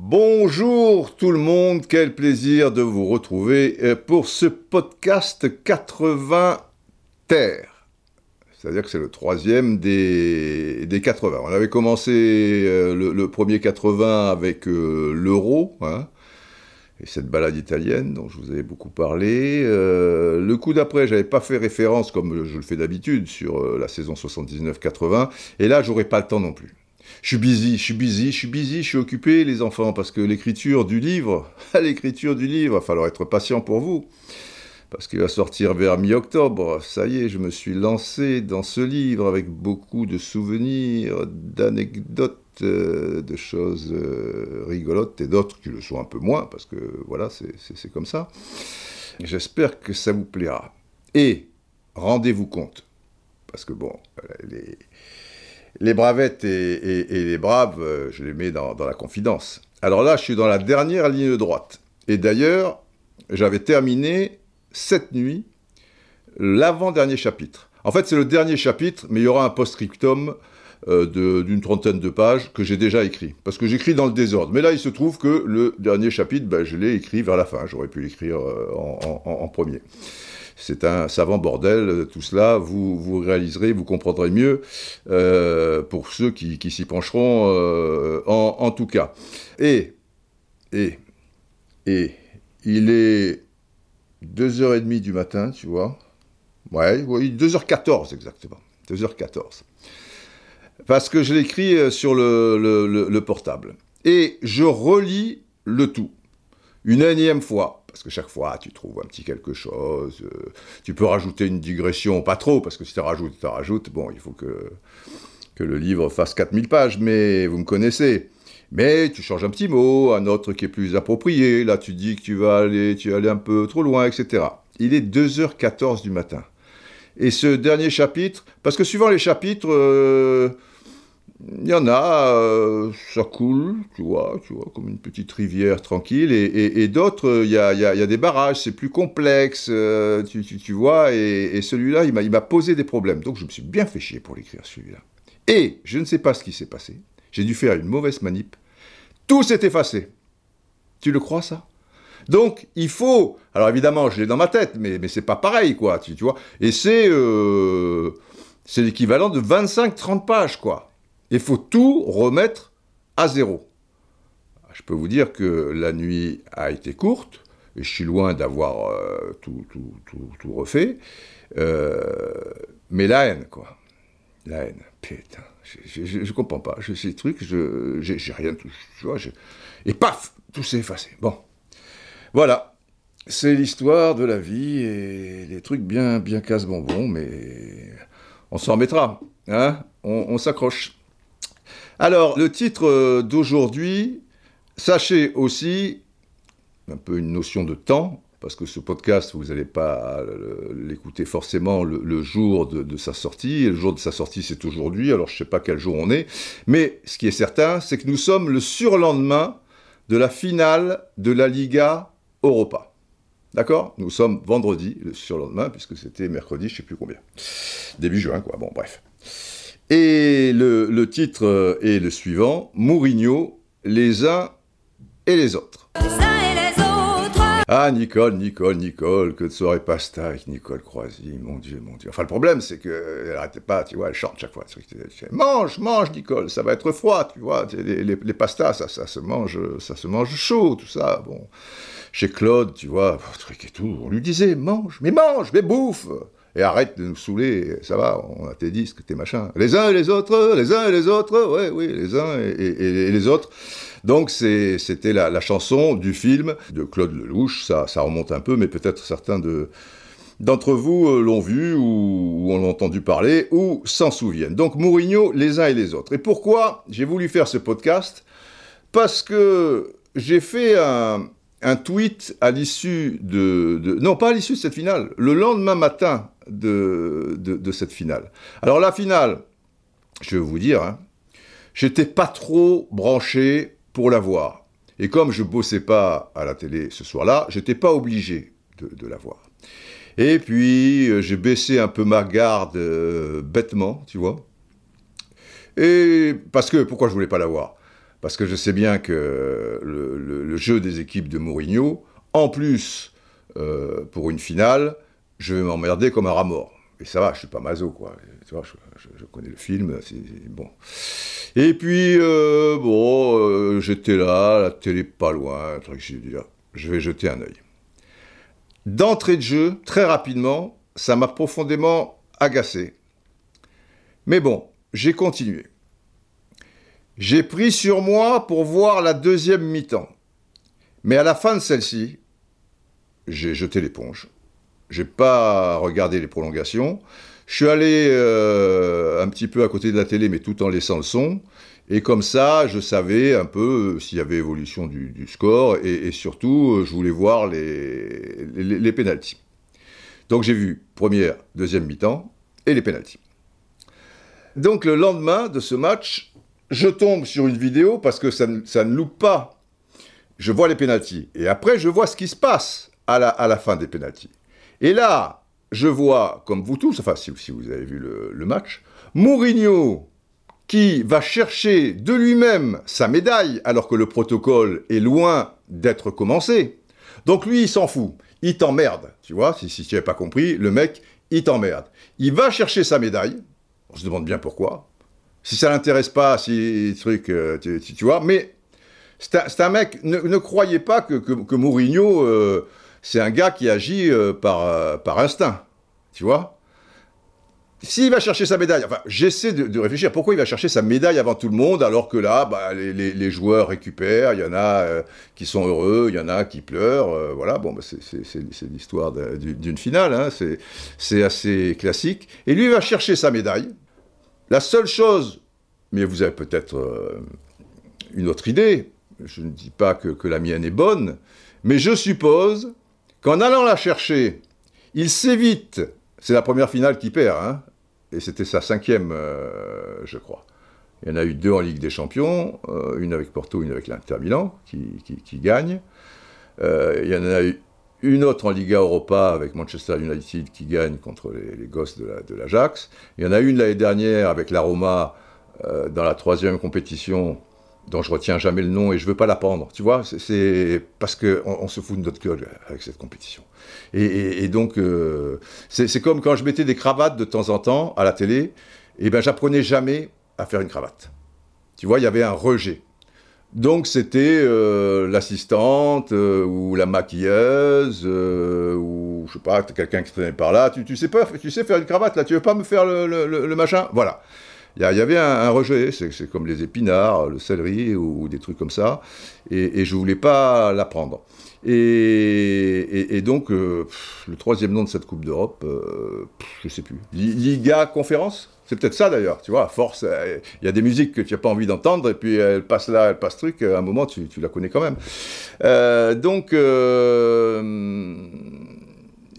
Bonjour tout le monde, quel plaisir de vous retrouver euh, pour ce podcast 80 terres. C'est-à-dire que c'est le troisième des, des 80. On avait commencé euh, le, le premier 80 avec euh, l'euro, hein, et cette balade italienne dont je vous avais beaucoup parlé. Euh, le coup d'après, j'avais pas fait référence, comme je le fais d'habitude, sur euh, la saison 79-80, et là, j'aurais pas le temps non plus. Je suis busy, je suis busy, je suis busy, je suis occupé, les enfants, parce que l'écriture du livre, l'écriture du livre, il va falloir être patient pour vous parce qu'il va sortir vers mi-octobre. Ça y est, je me suis lancé dans ce livre avec beaucoup de souvenirs, d'anecdotes, de choses euh, rigolotes et d'autres qui le sont un peu moins, parce que voilà, c'est- comme ça. J'espère que ça vous plaira. Et rendez-vous compte, parce que bon, euh, les, les bravettes et, les braves, euh, je les mets dans, dans la confidence. Alors là, je suis dans la dernière ligne droite. Et d'ailleurs, j'avais terminé cette nuit l'avant-dernier chapitre. En fait, c'est le dernier chapitre, mais il y aura un post-scriptum euh, d'une trentaine de pages que j'ai déjà écrit. Parce que j'écris dans le désordre. Mais là, il se trouve que le dernier chapitre, ben, je l'ai écrit vers la fin. J'aurais pu l'écrire euh, en, premier. C'est un savant bordel, tout cela. Vous, vous réaliserez, vous comprendrez mieux euh, pour ceux qui, s'y pencheront en, en tout cas. Et, et, et, il est 2h30 du matin, tu vois. Ouais, oui, 2h14 exactement. 2h14. Parce que je l'écris euh, sur le, le- le- le portable. Et je relis le tout. Une énième fois. Parce que chaque fois, tu trouves un petit quelque chose. euh, tu peux rajouter une digression, pas trop, parce que si tu rajoutes, tu rajoutes. Bon, il faut que, que le livre fasse 4000 pages, mais vous me connaissez. Mais tu changes un petit mot, un autre qui est plus approprié. Là, tu dis que tu vas aller, tu vas aller un peu trop loin, etc. Il est 2h14 du matin. Et ce dernier chapitre, parce que suivant les chapitres, euh, il y en a, euh, ça coule, tu vois, tu vois, comme une petite rivière tranquille, et, d'autres, il y a, des barrages, c'est plus complexe, euh, tu, vois, et, celui-là, il m'a posé des problèmes. Donc je me suis bien fait chier pour l'écrire, celui-là. Et je ne sais pas ce qui s'est passé. J'ai dû faire une mauvaise manip. Tout s'est effacé. Tu le crois, ça? Donc, il faut. Alors, évidemment, je l'ai dans ma tête, mais, mais c'est pas pareil, quoi, tu, vois. Et c'est. euh, c'est l'équivalent de 25-30 pages, quoi. Il faut tout remettre à zéro. Je peux vous dire que la nuit a été courte, et je suis loin d'avoir euh, tout, refait. Euh, mais la haine, quoi. La haine. Putain. Je, je, je- comprends pas. Je, ces trucs, je, j'ai, rien. Tu vois, Et paf Tout s'est effacé. Bon. Voilà. C'est l'histoire de la vie et les trucs bien, bien casse-bonbons, mais on s'en remettra. Hein on s'accroche. Alors, le titre euh, d'aujourd'hui, sachez aussi, un peu une notion de temps, parce que ce podcast, vous n'allez pas l'écouter forcément le, le jour de, de sa sortie, et le jour de sa sortie c'est aujourd'hui, alors je ne sais pas quel jour on est, mais ce qui est certain, c'est que nous sommes le surlendemain de la finale de la Liga Europa. D'accord? Nous sommes vendredi, le surlendemain, puisque c'était mercredi, je ne sais plus combien. Début juin, quoi. Bon, bref. Et le, le titre euh, est le suivant Mourinho, les uns et les autres. Les uns et les autres. Ah, Nicole, Nicole, Nicole, que de soirée pasta avec Nicole Croisy, mon Dieu, mon Dieu. Enfin, le problème, c'est qu'elle n'arrêtait pas, tu vois, elle chante chaque fois. Mange, mange, Nicole, ça va être froid, tu vois. Les, les, les pastas, ça, ça, se mange, ça se mange chaud, tout ça. Bon, chez Claude, tu vois, truc et tout, on lui disait, mange, mais mange, mais bouffe et arrête de nous saouler, ça va, on a tes disques, tes machins. Les uns et les autres, les uns et les autres, ouais, oui, les uns et, les autres. Donc c'était la, chanson du film de Claude Lelouch, ça, remonte un peu, mais peut-être certains de d'entre vous euh, l'ont vu ou, ou ont entendu parler ou s'en souviennent. Donc Mourinho, les uns et les autres. Et pourquoi j'ai voulu faire ce podcast? Parce que j'ai fait un, tweet à l'issue de, Non, pas à l'issue de cette finale, le lendemain matin de, cette finale. Alors la finale, je vais vous dire, hein, j'étais pas trop branché pour la voir. Et comme je bossais pas à la télé ce soir-là, j'étais pas obligé de, de la voir. Et puis, euh, j'ai baissé un peu ma garde euh, bêtement, tu vois. Et parce que, pourquoi je voulais pas l'avoir Parce que je sais bien que le jeu des équipes de Mourinho, en plus, euh, pour une finale, je vais m'emmerder comme un rat mort. Et ça va, je suis pas maso, quoi. Tu vois, je, connais le film, c'est bon. Et puis, euh, bon, euh, j'étais là, la télé pas loin, un truc, j'ai dit, je vais jeter un œil. D'entrée de jeu, très rapidement, ça m'a profondément agacé. Mais bon, j'ai continué. J'ai pris sur moi pour voir la deuxième mi-temps. Mais à la fin de celle-ci, j'ai jeté l'éponge. J'ai pas regardé les prolongations. Je suis allé euh, un petit peu à côté de la télé, mais tout en laissant le son. Et comme ça, je savais un peu euh, s'il y avait évolution du, score. Et, surtout, euh, je voulais voir les, les, les pénaltys. Donc j'ai vu première, deuxième mi-temps et les pénaltys. Donc le lendemain de ce match, je tombe sur une vidéo parce que ça, ne- ça ne loupe pas. Je vois les pénaltys. Et après, je vois ce qui se passe à la, à la fin des pénaltys. Et là, je vois, comme vous tous, enfin si, vous avez vu le, match, Mourinho qui va chercher de lui-même sa médaille alors que le protocole est loin d'être commencé. Donc lui, il s'en fout. Il t'emmerde. Tu vois, si, tu n'avais pas compris, le mec, il t'emmerde. Il va chercher sa médaille. On se demande bien pourquoi. Si ça l'intéresse pas, si truc, euh, tu, vois, mais c'est un, mec, ne, croyez pas que Mourinho, euh, c'est un gars qui agit euh, par, euh, par instinct. Tu vois S'il va chercher sa médaille, enfin, j'essaie de, réfléchir, pourquoi il va chercher sa médaille avant tout le monde, alors que là, bah, les, les- joueurs récupèrent, il y en a euh, qui sont heureux, il y en a qui pleurent, voilà, bon, bah, c'est- l'histoire d'une finale, hein, c'est- assez classique. Et lui, il va chercher sa médaille. La seule chose, mais vous avez peut-être une autre idée, je ne dis pas que, que la mienne est bonne, mais je suppose qu'en allant la chercher, il s'évite, c'est la première finale qu'il perd, hein, et c'était sa cinquième, euh, je crois. Il y en a eu deux en Ligue des Champions, euh, une avec Porto, une avec l'Inter Milan, qui, qui, qui gagne. Euh, il y en a eu une autre en Liga Europa avec Manchester United qui gagne contre les, gosses de la- de l'Ajax. il y en a une l'année dernière avec la Roma dans la troisième compétition dont je retiens jamais le nom et je veux pas la prendre. Tu vois, c'est- parce que on, on se fout de notre gueule avec cette compétition. Et, donc, euh, c'est comme quand je mettais des cravates de temps en temps à la télé, et ben j'apprenais jamais à faire une cravate. Tu vois, il y avait un rejet. Donc c'était euh, l'assistante euh, ou la maquilleuse ou je sais pas quelqu'un qui traînait par là. Tu, sais pas, tu sais faire une cravate là. Tu veux pas me faire le machin? Voilà. Il y, avait un, rejet. C'est comme les épinards, le céleri ou, des trucs comme ça. Et, et je voulais pas l'apprendre. Et, et, donc euh, le troisième nom de cette Coupe d'Europe, euh, je sais plus. Li- Liga conférence? C'est peut-être ça d'ailleurs, tu vois, à force, euh, il y a des musiques que tu n'as pas envie d'entendre, et puis elle passe là, elle passe truc, à un moment tu, la connais quand même. Euh, donc,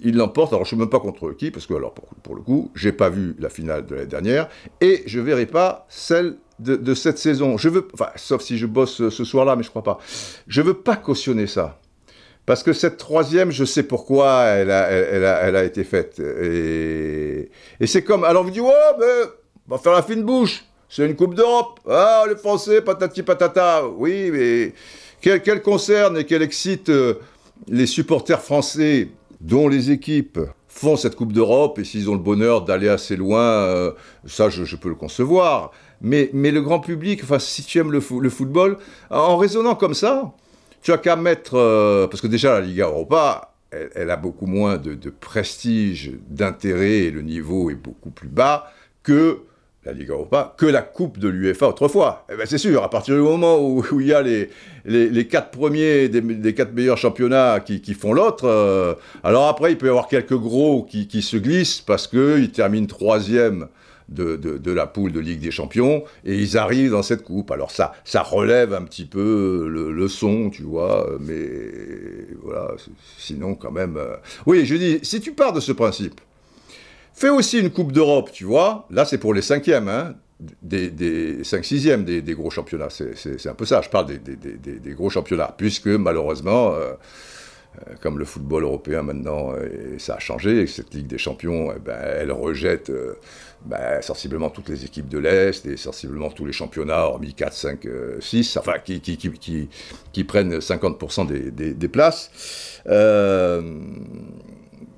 il l'emporte, alors je ne sais même pas contre qui, parce que alors pour, pour le coup, j'ai pas vu la finale de l'année dernière, et je verrai pas celle de, de cette saison. Je veux, sauf si je bosse ce soir-là, mais je crois pas. Je veux pas cautionner ça. Parce que cette troisième, je sais pourquoi elle a, elle, a, elle a été faite. Et, et c'est comme, alors vous dites, oh, mais on va faire la fine bouche. C'est une Coupe d'Europe. Ah, les Français, patati patata. Oui, mais qu'elle qu'elle concerne et qu'elle excite euh, les supporters français dont les équipes font cette Coupe d'Europe et s'ils ont le bonheur d'aller assez loin, euh, ça je, peux le concevoir. Mais, le grand public, enfin, si tu aimes le, fo- le football, en raisonnant comme ça, tu as qu'à mettre. euh, parce que déjà, la Liga Europa, elle, elle a beaucoup moins de, de prestige, d'intérêt, et le niveau est beaucoup plus bas que Liga Europa, que la Coupe de l'UEFA autrefois. Eh ben, c'est sûr, à partir du moment où, il y a les, quatre premiers des, quatre meilleurs championnats qui, font l'autre, euh, alors après, il peut y avoir quelques gros qui, se glissent parce qu'ils terminent troisième de, la poule de Ligue des Champions et ils arrivent dans cette coupe. Alors ça, ça relève un petit peu le, son, tu vois, mais voilà, sinon quand même. euh, Oui, je dis, si tu pars de ce principe, fais aussi une Coupe d'Europe, tu vois, là c'est pour les cinquièmes, hein, des, des 5-6e des, des gros championnats, c'est un peu ça, je parle des, gros championnats, puisque malheureusement. euh, euh, comme le football européen maintenant, euh, ça a changé, et cette Ligue des Champions, eh ben, elle rejette ben, sensiblement toutes les équipes de l'Est et sensiblement tous les championnats, hormis 4, 5, 6, enfin, qui, prennent 50% des, places.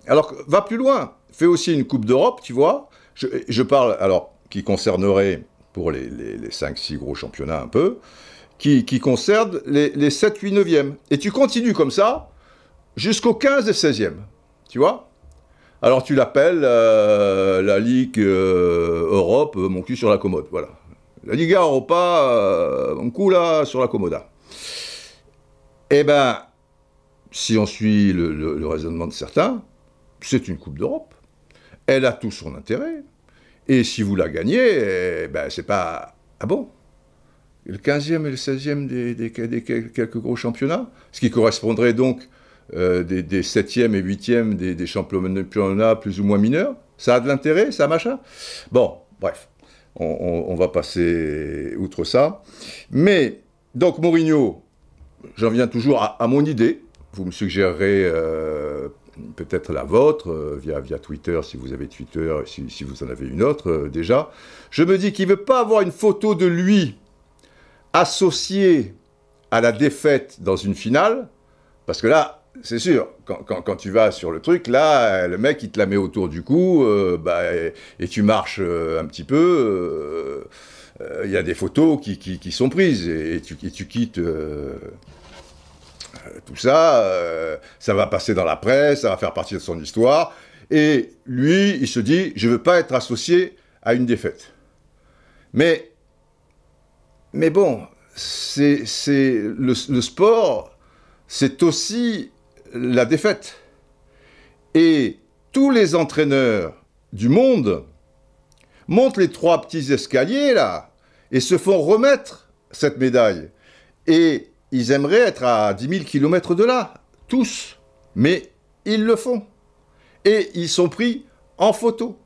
Alors, va plus loin, fais aussi une Coupe d'Europe, tu vois. Je, parle, alors, qui concernerait, pour les, les, les 5-6 gros championnats un peu, qui, qui concerne les, les 7, 8, 9e. Et tu continues comme ça, jusqu'au 15 et 16e. Tu vois Alors tu l'appelles euh, la Ligue euh, Europe, euh, mon cul sur la commode. Voilà. La Liga Europa, euh, mon cul là sur la commoda. Eh ben, si on suit le raisonnement de certains, c'est une Coupe d'Europe. Elle a tout son intérêt. Et si vous la gagnez, eh ben, c'est pas. Ah bon? Le 15e et le 16e des, quelques gros championnats Ce qui correspondrait donc euh, des, des 7e et 8e des, championnats plus ou moins mineurs. Ça a de l'intérêt, ça machin? Bon, bref, on, va passer outre ça. Mais, donc Mourinho, j'en viens toujours à, à mon idée. Vous me suggérerez euh, peut-être la vôtre euh, via, via Twitter, si vous avez Twitter, si, vous en avez une autre euh, déjà. Je me dis qu'il ne veut pas avoir une photo de lui associée à la défaite dans une finale, parce que là, c'est sûr, quand, quand- tu vas sur le truc, là, le mec, il te la met autour du cou, euh, bah, et, tu marches un petit peu, il y a des photos qui, qui- sont prises, tu, et tu quittes tout ça, euh, ça va passer dans la presse, ça va faire partie de son histoire, et lui, il se dit, je veux pas être associé à une défaite. Mais, mais bon, c'est, c'est le, le sport, c'est aussi la défaite. Et tous les entraîneurs du monde montent les trois petits escaliers là et se font remettre cette médaille. Et ils aimeraient être à 10 000 kilomètres de là, tous. Mais ils le font. Et ils sont pris en photo.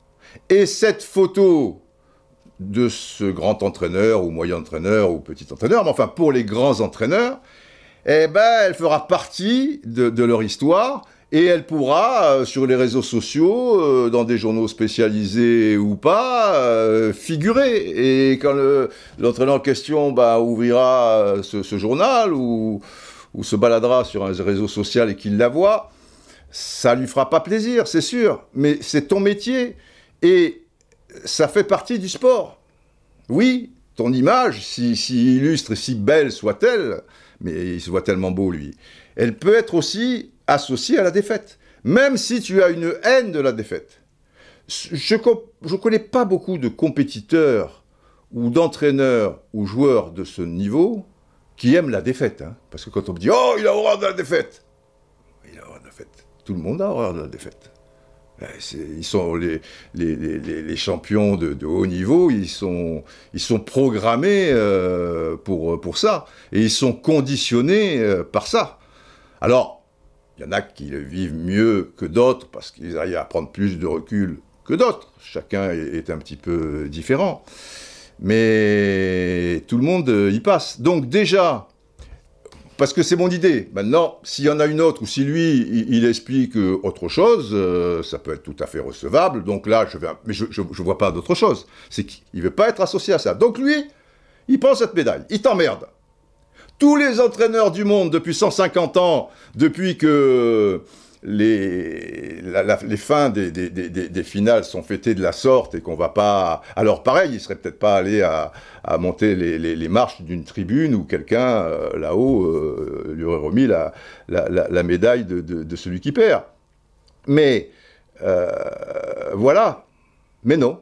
Et cette photo de ce grand entraîneur ou moyen entraîneur ou petit entraîneur, mais enfin pour les grands entraîneurs, eh ben, elle fera partie de leur histoire et elle pourra, euh, sur les réseaux sociaux, euh, dans des journaux spécialisés ou pas, euh, figurer. Et quand le- l'entraîneur en question bah, ouvrira ce, journal ou, se baladera sur un réseau social et qu'il la voit, ça lui fera pas plaisir, c'est sûr. Mais c'est ton métier et ça fait partie du sport. Oui, ton image, si illustre et si belle soit-elle, mais il se voit tellement beau lui, elle peut être aussi associée à la défaite, même si tu as une haine de la défaite. Je ne connais pas beaucoup de compétiteurs ou d'entraîneurs ou joueurs de ce niveau qui aiment la défaite. hein. Parce que quand on me dit « Oh, il a horreur de la défaite !» Il a horreur de la défaite. Tout le monde a horreur de la défaite. Eh, Ils sont les, les- les- les champions de, de haut niveau, ils sont, ils sont programmés euh, pour, pour ça, et ils sont conditionnés euh, par ça. Alors, il y en a qui vivent mieux que d'autres, parce qu'ils arrivent à prendre plus de recul que d'autres. Chacun est, un petit peu différent. Mais tout le monde euh, y passe. Donc déjà, parce que c'est mon idée. Maintenant, s'il y en a une autre, ou si lui, il, explique euh, autre chose, euh, ça peut être tout à fait recevable. Donc là, je je vois pas d'autre chose. C'est qu'il veut pas être associé à ça. Donc lui, il prend cette médaille. Il t'emmerde. Tous les entraîneurs du monde depuis 150 ans, depuis que les, fins des, finales sont fêtées de la sorte et qu'on va pas... Alors pareil, il serait peut-être pas allé à, monter les, marches d'une tribune où quelqu'un euh, là-haut euh, lui aurait remis la, médaille de, celui qui perd. Mais euh, voilà. Mais non.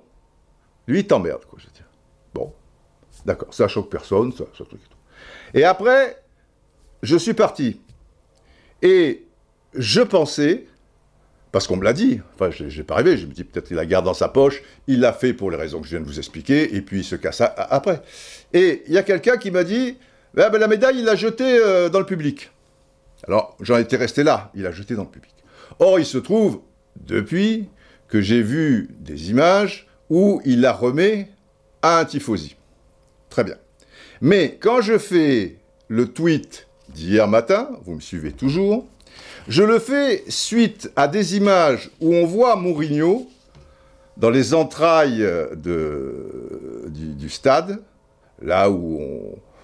Lui, il t'emmerde, quoi, je veux dire. Bon. D'accord, ça choque personne, ça, et après, je suis parti. Et je pensais, parce qu'on me l'a dit, enfin, je n'ai pas rêvé, je me dis peut-être qu'il la garde dans sa poche, il l'a fait pour les raisons que je viens de vous expliquer, et puis il se casse a- après. Et il y a quelqu'un qui m'a dit, Ah ben, la médaille, il l'a jetée euh, dans le public. Alors, j'en étais resté là, il l'a jetée dans le public. Or, il se trouve, depuis, que j'ai vu des images où il la remet à un tifosi. Très bien. Mais quand je fais le tweet d'hier matin, vous me suivez toujours, Je le fais suite à des images où on voit Mourinho dans les entrailles du, stade, là où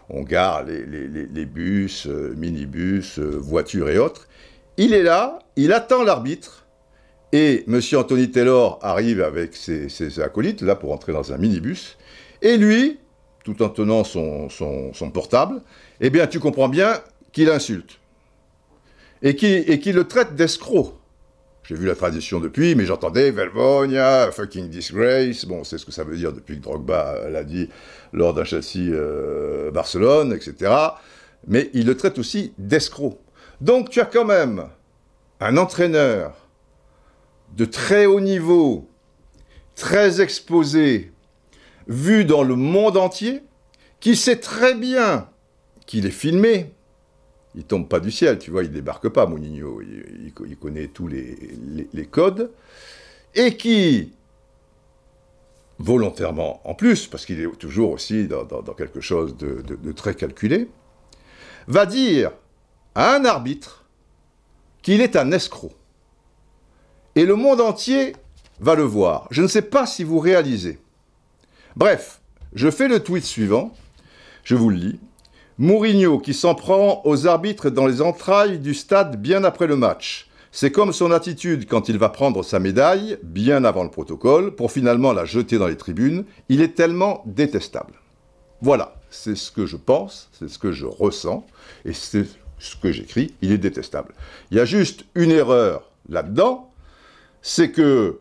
on, gare les, bus, minibus, voitures et autres. Il est là, il attend l'arbitre, et M. Anthony Taylor arrive avec ses acolytes, là pour entrer dans un minibus, et lui, tout en tenant son, portable, eh bien tu comprends bien qu'il insulte, et qu'il et qu'il le traite d'escroc. J'ai vu la tradition depuis, mais j'entendais Velvonia, fucking disgrace. Bon, c'est ce que ça veut dire depuis que Drogba l'a dit lors d'un châssis euh, Barcelone, etc. Mais il le traite aussi d'escroc. Donc tu as quand même un entraîneur de très haut niveau, très exposé, vu dans le monde entier, qui sait très bien qu'il est filmé, il tombe pas du ciel, tu vois, il débarque pas, Mourinho, il, il co- il connaît tous les, codes, et qui, volontairement en plus, parce qu'il est toujours aussi dans, quelque chose de très calculé, va dire à un arbitre qu'il est un escroc. Et le monde entier va le voir. Je ne sais pas si vous réalisez. Bref, je fais le tweet suivant, je vous le lis. Mourinho qui s'en prend aux arbitres dans les entrailles du stade bien après le match. C'est comme son attitude quand il va prendre sa médaille, bien avant le protocole, pour finalement la jeter dans les tribunes. Il est tellement détestable. Voilà, c'est ce que je pense, c'est ce que je ressens, et c'est ce que j'écris. Il est détestable. Il y a juste une erreur là-dedans, c'est que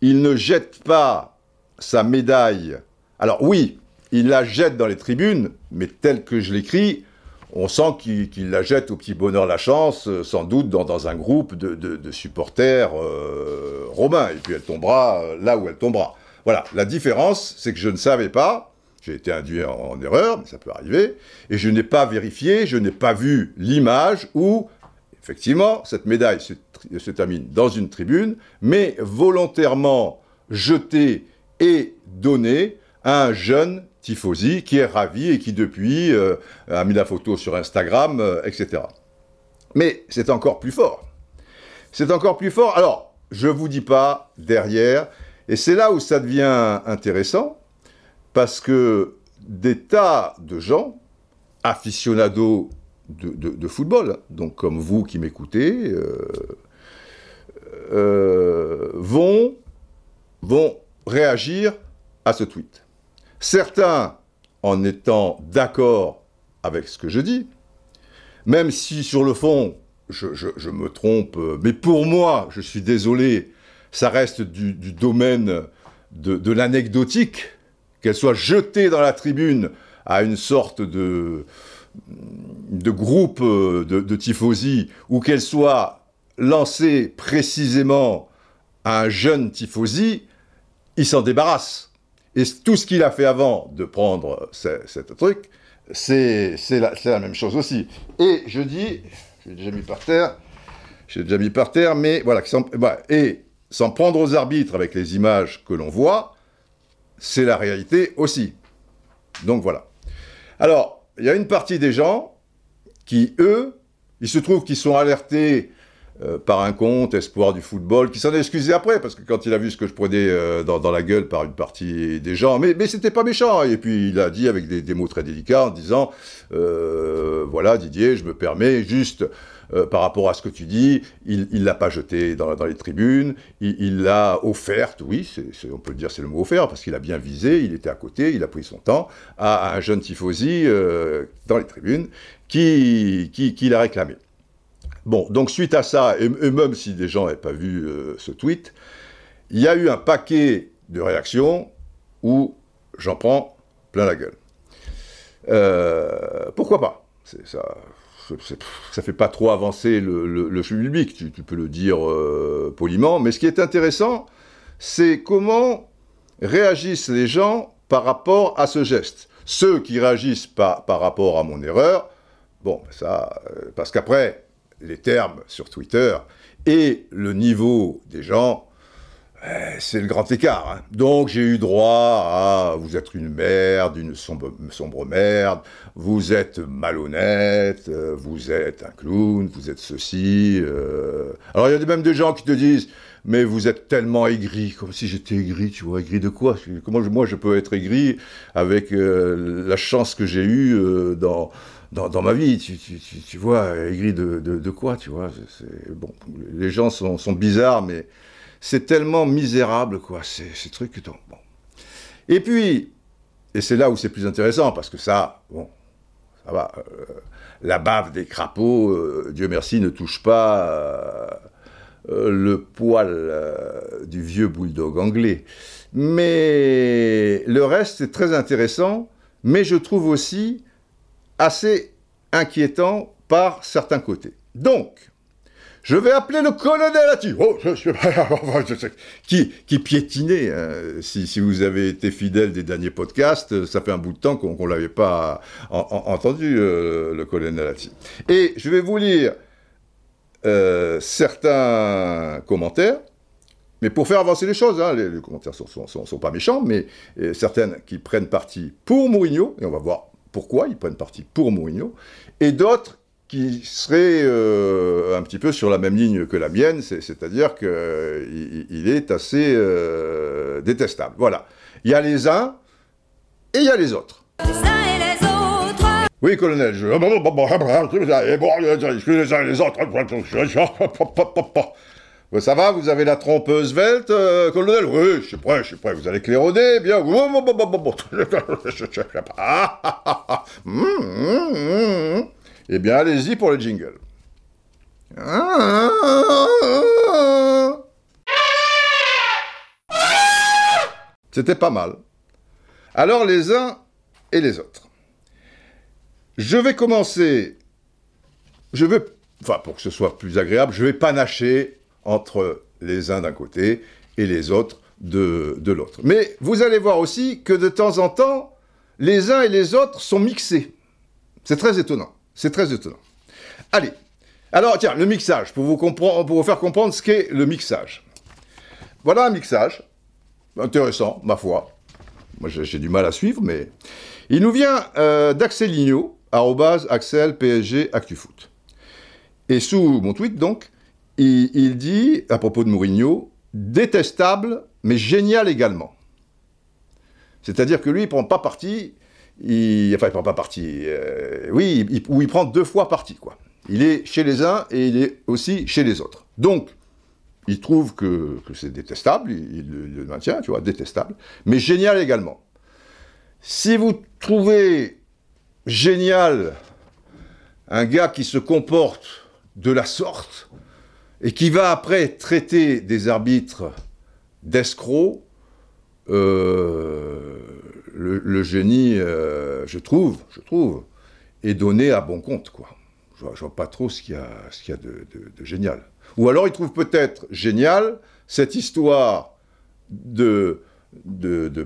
il ne jette pas sa médaille. Alors oui, il la jette dans les tribunes, mais tel que je l'écris, on sent qu'il la jette au petit bonheur la chance, euh, sans doute dans, un groupe de, supporters euh, romains, et puis elle tombera euh, là où elle tombera. Voilà, la différence, c'est que je ne savais pas, j'ai été induit en, erreur, mais ça peut arriver, et je n'ai pas vérifié, je n'ai pas vu l'image où, effectivement, cette médaille se termine dans une tribune, mais volontairement jetée et donnée à un jeune tifosi qui est ravi et qui depuis euh, a mis la photo sur Instagram, euh, etc. Mais c'est encore plus fort. C'est encore plus fort. Alors, je vous dis pas derrière, et c'est là où ça devient intéressant, parce que des tas de gens, aficionados de, football, donc comme vous qui m'écoutez, euh, vont, vont réagir à ce tweet. Certains en étant d'accord avec ce que je dis, même si sur le fond, je, me trompe, mais pour moi, je suis désolé, ça reste du, domaine de, l'anecdotique, qu'elle soit jetée dans la tribune à une sorte de, groupe de, de tifosi, ou qu'elle soit lancée précisément à un jeune tifosi, il s'en débarrasse. Et tout ce qu'il a fait avant de prendre ce, cet truc, c'est la, la même chose aussi. Et je dis, j'ai déjà mis par terre, j'ai déjà mis par terre, mais voilà, et s'en prendre aux arbitres avec les images que l'on voit, c'est la réalité aussi. Donc voilà. Alors, il y a une partie des gens qui, eux, il se trouve qu'ils sont alertés euh, par un compte Espoir du football, qui s'en est excusé après, parce que quand il a vu ce que je prenais euh, dans, la gueule par une partie des gens, mais, c'était pas méchant, et puis il a dit avec des, mots très délicats en disant, euh, voilà Didier, je me permets juste... par rapport à ce que tu dis, il ne l'a pas jeté dans, les tribunes, il l'a offerte, oui, on peut le dire, c'est le mot offert, parce qu'il a bien visé, il était à côté, il a pris son temps, à, un jeune tifosi dans les tribunes qui, qui l'a réclamé. Bon, donc suite à ça, et, même si des gens n'avaient pas vu euh, ce tweet, il y a eu un paquet de réactions où j'en prends plein la gueule. Euh, pourquoi pas? Ça, ça fait pas trop avancer le, le, le public, tu, peux le dire euh, poliment, mais ce qui est intéressant, c'est comment réagissent les gens par rapport à ce geste. Ceux qui réagissent par, rapport à mon erreur, bon, ça, euh, parce qu'après, les termes sur Twitter et le niveau des gens, Eh, c'est le grand écart. hein. Donc j'ai eu droit à vous êtes une merde, une sombre, merde, vous êtes malhonnête, euh, vous êtes un clown, vous êtes ceci. euh. Alors il y a même des gens qui te disent mais vous êtes tellement aigri, comme si j'étais aigri, tu vois, aigri de quoi? Comment moi je peux être aigri avec euh, la chance que j'ai eue dans, dans, ma vie, tu, vois, aigri de, quoi, tu vois bon, Les gens sont, bizarres, mais c'est tellement misérable, quoi, ces, trucs. bon. Et puis, et c'est là où c'est plus intéressant, parce que ça, bon, ça va, euh, la bave des crapauds, euh, Dieu merci, ne touche pas euh, le poil du vieux bulldog anglais. Mais le reste est très intéressant, mais je trouve aussi assez inquiétant par certains côtés. Donc, je vais appeler le colonel Atti, oh, sais- qui, qui piétinait. hein. Si, si vous avez été fidèle des derniers podcasts, ça fait un bout de temps qu'on ne l'avait pas en- en- entendu, euh, le colonel Atti. Et je vais vous lire euh, certains commentaires, mais pour faire avancer les choses, hein, les, commentaires sont, sont, sont- pas méchants, mais euh, certaines qui prennent parti pour Mourinho, et on va voir pourquoi ils prennent parti pour Mourinho, et d'autres qui seraient euh, un petit peu sur la même ligne que la mienne, c'est- c'est-à-dire qu'il il est assez euh, détestable. Voilà. Il y a les uns et il y a les autres. Oui, colonel, je... Bon, Ça va, vous avez la trompeuse velte, euh, colonel? Oui, je suis prêt, je suis prêt. Vous allez claironner, bien. Eh bien, allez-y pour le jingle. C'était pas mal. Alors, les uns et les autres. Je vais commencer. Je vais. Enfin, pour que ce soit plus agréable, je vais panacher entre les uns d'un côté et les autres de, de l'autre. Mais vous allez voir aussi que de temps en temps, les uns et les autres sont mixés. C'est très étonnant. C'est très étonnant. Allez. Alors, tiens, le mixage, pour vous, pour vous faire comprendre ce qu'est le mixage. Voilà un mixage. Intéressant, ma foi. Moi, j'ai du mal à suivre, mais. Il nous vient euh, d'Axel Axel PSG ActuFoot. Et sous mon tweet, donc, il, dit, à propos de Mourinho, détestable, mais génial également. C'est-à-dire que lui, il prend pas parti, enfin, il prend pas parti, euh, oui, il, ou il prend deux fois parti, quoi. Il est chez les uns et il est aussi chez les autres. Donc, il trouve que, c'est détestable, il, il le maintient, tu vois, détestable, mais génial également. Si vous trouvez génial un gars qui se comporte de la sorte et qui va après traiter des arbitres d'escrocs, euh, le, génie, euh, je trouve, je trouve, est donné à bon compte, quoi. Je vois, vois pas trop ce qu'il y a, de, génial. Ou alors il trouve peut-être génial cette histoire de,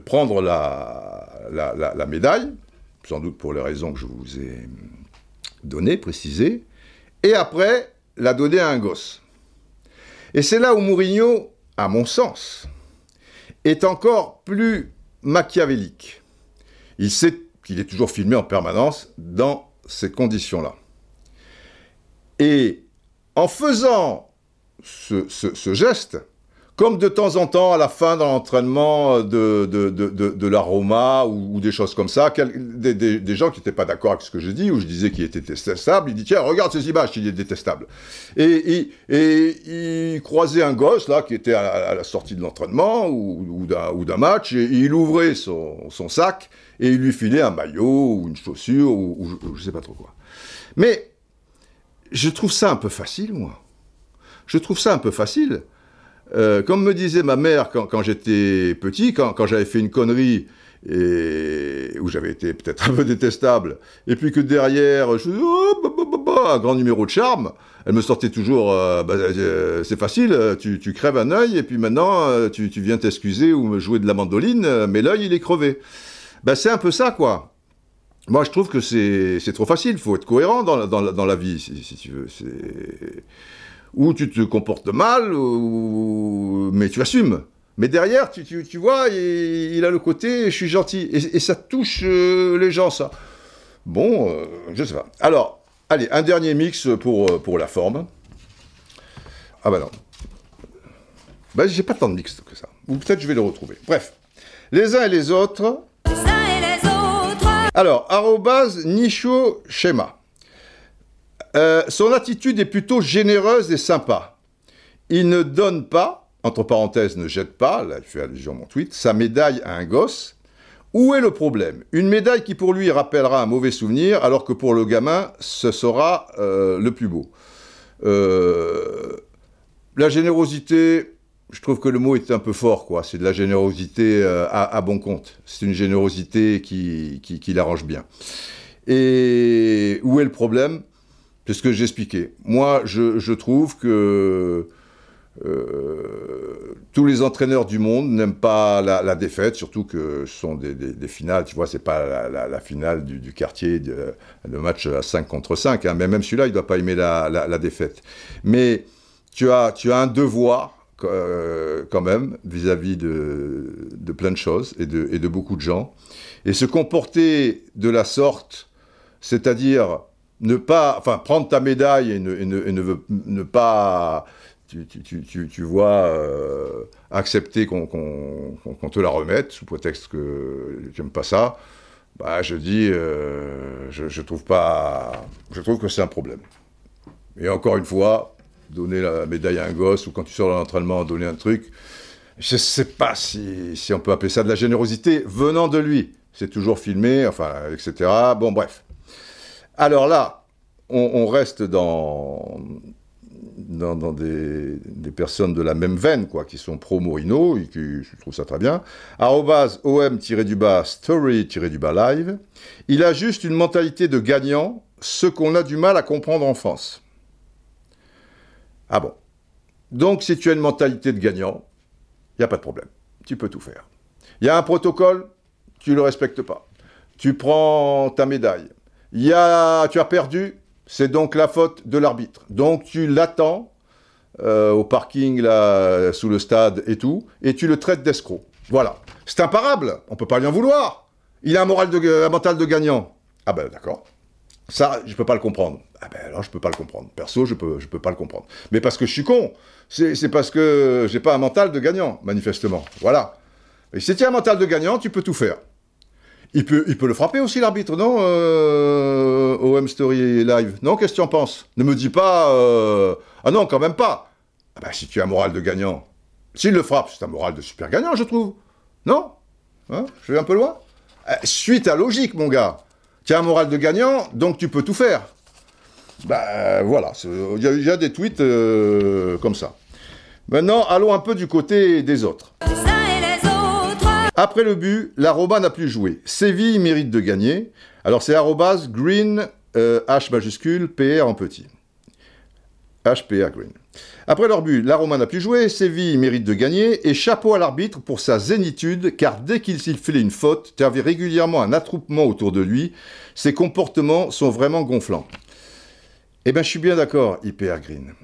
prendre la- la médaille, sans doute pour les raisons que je vous ai données, précisées, et après la donner à un gosse. Et c'est là où Mourinho, à mon sens, est encore plus machiavélique. Il sait qu'il est toujours filmé en permanence dans ces conditions-là. Et en faisant ce, geste, comme de temps en temps, à la fin dans l'entraînement de, de, de, la Roma ou, des choses comme ça, des, des- des gens qui n'étaient pas d'accord avec ce que je dis, ou je disais qu'il était détestable, il dit tiens, regarde ces images, il est détestable. Et, et, et il croisait un gosse là qui était à, la- sortie de l'entraînement ou, ou d'un match, et il ouvrait son, son sac et il lui filait un maillot ou une chaussure ou, je- je sais pas trop quoi. Mais je trouve ça un peu facile, moi. Je trouve ça un peu facile. Euh, comme me disait ma mère quand, j'étais petit, quand, j'avais fait une connerie où j'avais été peut-être un peu détestable, et puis que derrière, je oh, bah, bah, bah, un grand numéro de charme, elle me sortait toujours, euh, euh, c'est facile, tu, crèves un œil, et puis maintenant, tu, viens t'excuser ou me jouer de la mandoline, mais l'œil, il est crevé. Ben, c'est un peu ça, quoi. Moi, je trouve que c'est trop facile. Il faut être cohérent dans, la- vie, si, tu veux. Ou tu te comportes mal, ou... mais tu assumes. Mais derrière, tu, tu- tu vois, il, il a le côté, je suis gentil. Et, et ça touche euh, les gens, ça. Bon, euh, je sais pas. Alors, allez, un dernier mix pour, euh, pour la forme. Ah bah non. Bah, j'ai pas tant de mix que ça. Ou peut-être je vais le retrouver. Bref. Les uns et les autres. Les uns et les autres. Alors, arrobase Nicho Schema. Euh, son attitude est plutôt généreuse et sympa. Il ne donne pas, entre parenthèses, ne jette pas, là je fais allusion à mon tweet, sa médaille à un gosse. Où est le problème? Une médaille qui pour lui rappellera un mauvais souvenir, alors que pour le gamin, ce sera euh, le plus beau. Euh, la générosité, je trouve que le mot est un peu fort, quoi. C'est de la générosité à, bon compte. C'est une générosité qui, qui l'arrange bien. Et où est le problème? C'est ce que j'expliquais. Moi, je, trouve que euh, tous les entraîneurs du monde n'aiment pas la, défaite, surtout que ce sont des, finales, tu vois, c'est pas la, finale du, quartier, le match à 5 contre 5, hein, mais même celui-là, il doit pas aimer la, défaite. Mais tu as, tu as un devoir, euh, quand même, vis-à-vis de, plein de choses et de beaucoup de gens. Et se comporter de la sorte, c'est-à-dire ne pas, enfin, prendre ta médaille et ne, ne- ne, ne pas, tu, tu- tu- tu- vois, euh, accepter qu'on te la remette sous prétexte que tu n'aimes pas ça, bah, je dis, euh, je, trouve pas, je trouve que c'est un problème. Et encore une fois, donner la médaille à un gosse ou quand tu sors de l'entraînement, donner un truc, je sais pas si, si on peut appeler ça de la générosité venant de lui. C'est toujours filmé, enfin, etc. Bon, bref. Alors là, on, reste dans, des, personnes de la même veine, quoi, qui sont pro-Morino, et qui, je trouve ça très bien. Arrobase om-du-bas, story-du-bas live. Il a juste une mentalité de gagnant, ce qu'on a du mal à comprendre en France. Ah bon. Donc, si tu as une mentalité de gagnant, il n'y a pas de problème. Tu peux tout faire. Il y a un protocole, tu le respectes pas. Tu prends ta médaille. Y a, tu as perdu, c'est donc la faute de l'arbitre. Donc tu l'attends euh, au parking là, sous le stade et tout, et tu le traites d'escroc. Voilà. C'est imparable. On peut pas lui en vouloir. Il a un moral de, un mental de gagnant. Ah ben d'accord. Ça, je peux pas le comprendre. Ah ben alors, je peux pas le comprendre. Perso, je peux, je peux pas le comprendre. Mais parce que je suis con. C'est c'est parce que j'ai pas un mental de gagnant, manifestement. Voilà. Et si tu as un mental de gagnant, tu peux tout faire. Il peut, il peut le frapper aussi, l'arbitre, non euh, OM Story Live. Non, qu'est-ce que tu en penses? Ne me dis pas... euh, Ah non, quand même pas. Ah bah, si tu as un moral de gagnant. S'il le frappe, c'est un moral de super gagnant, je trouve. Non? Hein? Je vais un peu loin? Euh, Suis ta logique, mon gars. Tu as un moral de gagnant, donc tu peux tout faire. Bah voilà, il y, a- des tweets euh, comme ça. Maintenant, allons un peu du côté des autres. Après le but, la Roma n'a plus joué. Séville mérite de gagner. Alors c'est arrobase green, euh, H majuscule, PR en petit. HPA green. Après leur but, la Roma n'a plus joué, Séville mérite de gagner, et chapeau à l'arbitre pour sa zénitude, car dès qu'il sifflait une faute, tu régulièrement un attroupement autour de lui. Ses comportements sont vraiment gonflants. Eh bien, je suis bien d'accord, IPR Green.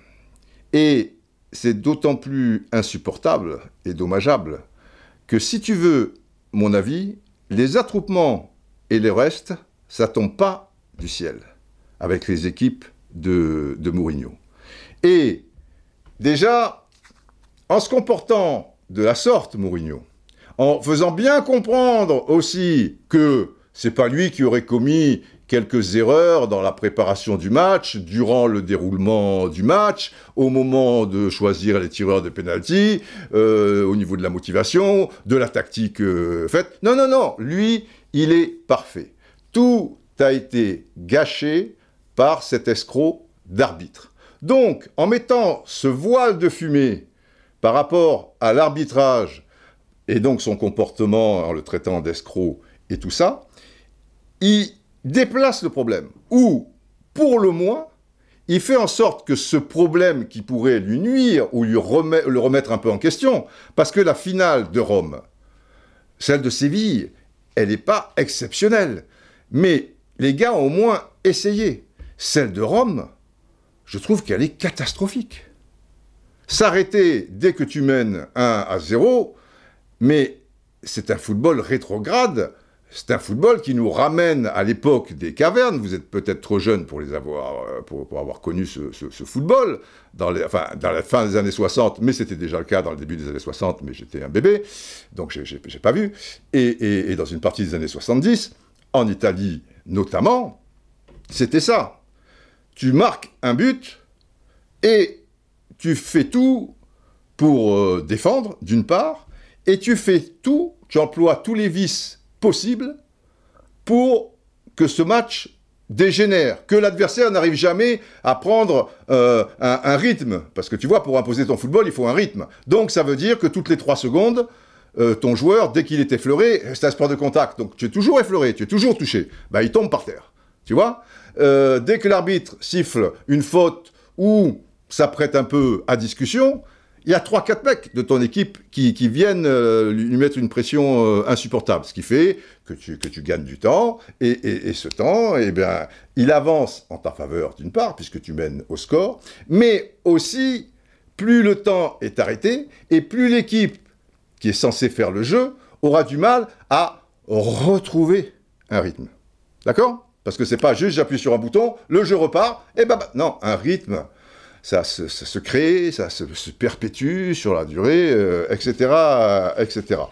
Et c'est d'autant plus insupportable et dommageable que si tu veux mon avis, les attroupements et le reste, ça tombe pas du ciel avec les équipes de, de Mourinho. Et déjà, en se comportant de la sorte, Mourinho, en faisant bien comprendre aussi que c'est pas lui qui aurait commis quelques erreurs dans la préparation du match, durant le déroulement du match, au moment de choisir les tireurs de penalty, euh, au niveau de la motivation, de la tactique euh, faite. Non, non, non, lui, il est parfait. Tout a été gâché par cet escroc d'arbitre. Donc, en mettant ce voile de fumée par rapport à l'arbitrage et donc son comportement en le traitant d'escroc et tout ça, il déplace le problème. Ou, pour le moins, il fait en sorte que ce problème qui pourrait lui nuire ou lui le remettre un peu en question, parce que la finale de Rome, celle de Séville, elle n'est pas exceptionnelle. Mais les gars ont au moins essayé. Celle de Rome, je trouve qu'elle est catastrophique. S'arrêter dès que tu mènes 1 à 0, Mais c'est un football rétrograde. C'est un football qui nous ramène à l'époque des cavernes. Vous êtes peut-être trop jeune pour, les avoir, euh, pour, avoir connu ce, football, dans, enfin, dans la fin des années 60, mais c'était déjà le cas dans le début des années 60, mais j'étais un bébé, donc j'ai- j'ai j'ai pas vu. Et dans une partie des années 70, en Italie notamment, c'était ça. Tu marques un but et tu fais tout pour euh, défendre, d'une part, et tu fais tout, tu emploies tous les vices possibles pour que ce match dégénère, que l'adversaire n'arrive jamais à prendre euh, un, un rythme. Parce que tu vois, pour imposer ton football, il faut un rythme. Donc ça veut dire que toutes les trois secondes, euh, ton joueur, dès qu'il est effleuré, c'est un sport de contact. Donc tu es toujours effleuré, tu es toujours touché. Bah, il tombe par terre. Tu vois? Euh, Dès que l'arbitre siffle une faute ou s'apprête un peu à discussion, il y a 3-4 mecs de ton équipe qui, viennent euh, lui mettre une pression euh, insupportable. Ce qui fait que tu, gagnes du temps. Et ce temps, eh bien, il avance en ta faveur, d'une part, puisque tu mènes au score. Mais aussi, plus le temps est arrêté, et plus l'équipe qui est censée faire le jeu aura du mal à retrouver un rythme. D'accord? Parce que c'est pas juste j'appuie sur un bouton, le jeu repart, et bah, bah, non, un rythme, ça se, crée, ça se, perpétue sur la durée, euh, etc., euh, etc.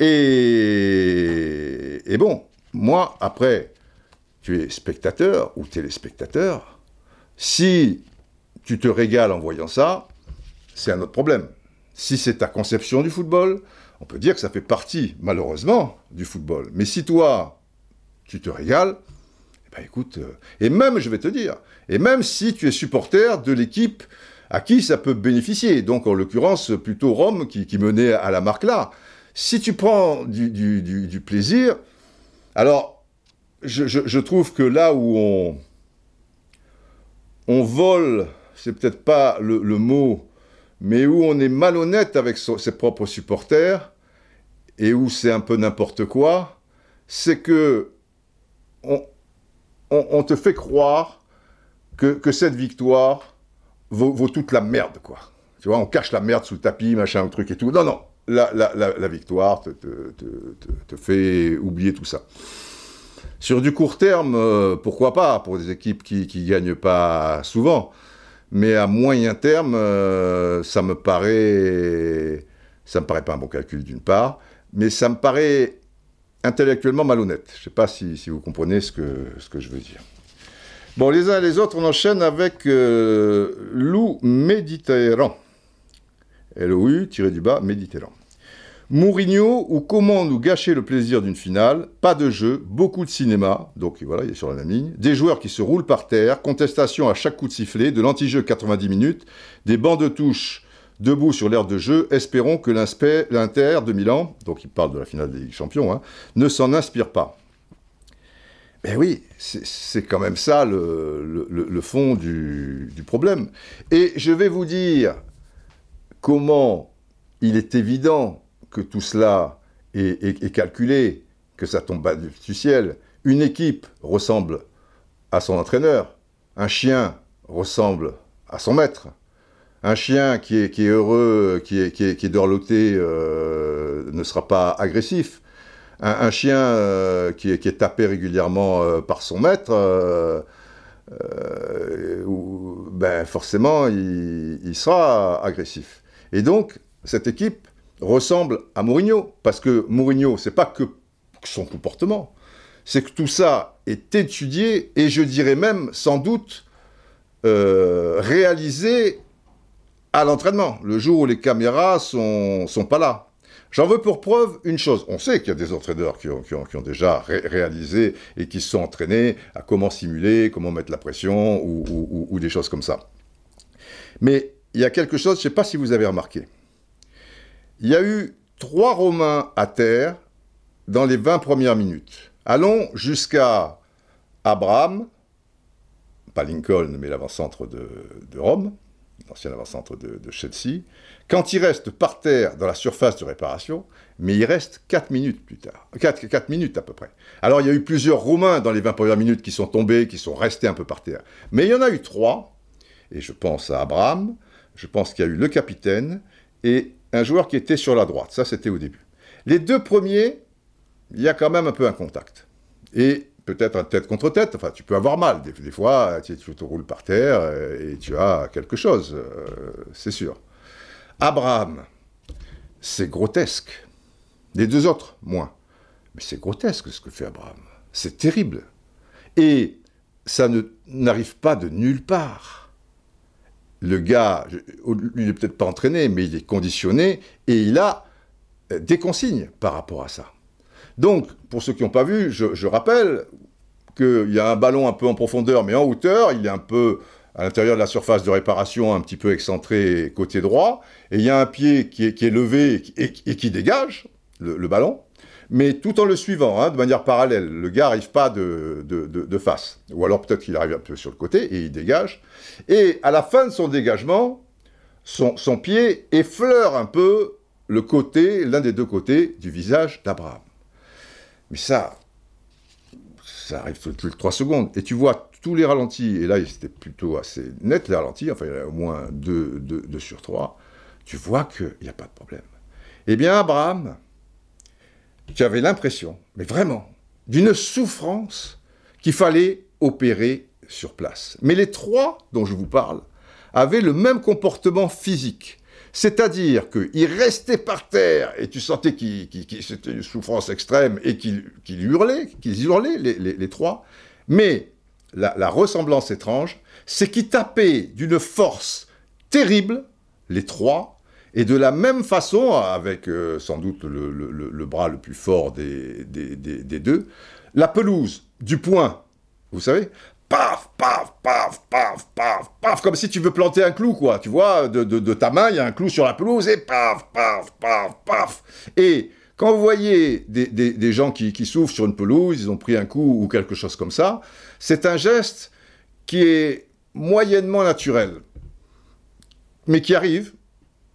Et, et bon, moi, après, tu es spectateur ou téléspectateur, si tu te régales en voyant ça, c'est un autre problème. Si c'est ta conception du football, on peut dire que ça fait partie, malheureusement, du football. Mais si toi, tu te régales, ben écoute, euh, et même, je vais te dire, et même si tu es supporter de l'équipe à qui ça peut bénéficier, donc en l'occurrence plutôt Rome qui, menait à la marque là, si tu prends du, plaisir, alors je, trouve que là où on, on vole, c'est peut-être pas le, mot, mais où on est malhonnête avec ses propres supporters et où c'est un peu n'importe quoi, c'est que on, on- te fait croire que, cette victoire vaut, toute la merde, quoi. Tu vois, on cache la merde sous le tapis, machin, truc et tout. Non, non, la, victoire te fait oublier tout ça. Sur du court terme, euh, pourquoi pas, pour des équipes qui ne gagnent pas souvent. Mais à moyen terme, euh, ça me paraît... Ça me paraît pas un bon calcul d'une part, mais ça me paraît intellectuellement malhonnête. Je ne sais pas si, vous comprenez ce que, ce que je veux dire. Bon, les uns et les autres, on enchaîne avec euh, Lou Méditerran. L-O-U, tiré du bas, Méditerran. Mourinho, ou comment nous gâcher le plaisir d'une finale? Pas de jeu, beaucoup de cinéma, donc voilà, il est sur la même ligne. Des joueurs qui se roulent par terre, contestation à chaque coup de sifflet, de l'anti-jeu 90 minutes, des bancs de touche debout sur l'aire de jeu. Espérons que l'Inter de Milan, donc il parle de la finale des Champions, hein, ne s'en inspire pas. Ben oui, c'est quand même ça le, fond du, problème. Et je vais vous dire comment il est évident que tout cela est, calculé, que ça tombe du ciel. Une équipe ressemble à son entraîneur, un chien ressemble à son maître. Un chien qui est, heureux, qui est, dorloté, euh, ne sera pas agressif. Un, chien euh, qui, est, tapé régulièrement euh, par son maître, ben forcément, il, il sera agressif. Et donc, cette équipe ressemble à Mourinho, parce que Mourinho, c'est pas que son comportement, c'est que tout ça est étudié et je dirais même, sans doute, réalisé à l'entraînement, le jour où les caméras sont, sont pas là. J'en veux pour preuve une chose. On sait qu'il y a des entraîneurs qui ont, déjà ré- réalisé et qui se sont entraînés à comment simuler, comment mettre la pression ou, des choses comme ça. Mais il y a quelque chose, je ne sais pas si vous avez remarqué. Il y a eu trois Romains à terre dans les 20 premières minutes. Allons jusqu'à Abraham, pas Lincoln, mais l'avant-centre de Rome, l'ancien avant-centre de, Chelsea, quand il reste par terre dans la surface de réparation, mais il reste 4 minutes plus tard. 4, 4 minutes à peu près. Alors il y a eu plusieurs Romains dans les 20 premières minutes qui sont tombés, qui sont restés un peu par terre. Mais il y en a eu trois, et je pense à Abraham, je pense qu'il y a eu le capitaine et un joueur qui était sur la droite. Ça, c'était au début. Les deux premiers, il y a quand même un peu un contact. Et peut-être un tête contre tête, enfin tu peux avoir mal. Des, fois, tu, te roules par terre euh, et tu as quelque chose, euh, c'est sûr. Abraham, c'est grotesque. Les deux autres, moins. Mais c'est grotesque ce que fait Abraham. C'est terrible. Et ça n'arrive pas de nulle part. Le gars, je- il n'est peut-être pas entraîné, mais il est conditionné et il a euh, des consignes par rapport à ça. Donc, pour ceux qui n'ont pas vu, je, rappelle qu'il y a un ballon un peu en profondeur, mais en hauteur, il est un peu à l'intérieur de la surface de réparation, un petit peu excentré côté droit, et il y a un pied qui est, levé et qui, dégage le, ballon, mais tout en le suivant, hein, de manière parallèle. Le gars n'arrive pas de face, ou alors peut-être qu'il arrive un peu sur le côté et il dégage. Et à la fin de son dégagement, son, son pied effleure un peu le côté, l'un des deux côtés du visage d'Abraham. Mais ça, ça arrive toutes les trois secondes. Et tu vois tous les ralentis, et là c'était plutôt assez net les ralentis, enfin il y en a au moins deux, deux- deux sur trois, tu vois qu'il n'y a pas de problème. Eh bien Abraham, tu avais l'impression, mais vraiment, d'une souffrance qu'il fallait opérer sur place. Mais les trois dont je vous parle avaient le même comportement physique. C'est-à-dire qu'il restait par terre et tu sentais qu'il, qu'il- c'était une souffrance extrême et qu'il, hurlait, qu'ils hurlaient, les, trois. Mais la, la ressemblance étrange, c'est qu'ils tapaient d'une force terrible, les trois, et de la même façon, avec euh, sans doute le, bras le plus fort des- des deux, la pelouse du poing, vous savez Paf, paf, paf, paf, paf, paf, comme si tu veux planter un clou, quoi. Tu vois, de, de- ta main, il y a un clou sur la pelouse, et paf, paf, paf, paf. Et quand vous voyez des, des- des gens qui, qui souffrent sur une pelouse, ils ont pris un coup ou quelque chose comme ça, c'est un geste qui est moyennement naturel, mais qui arrive.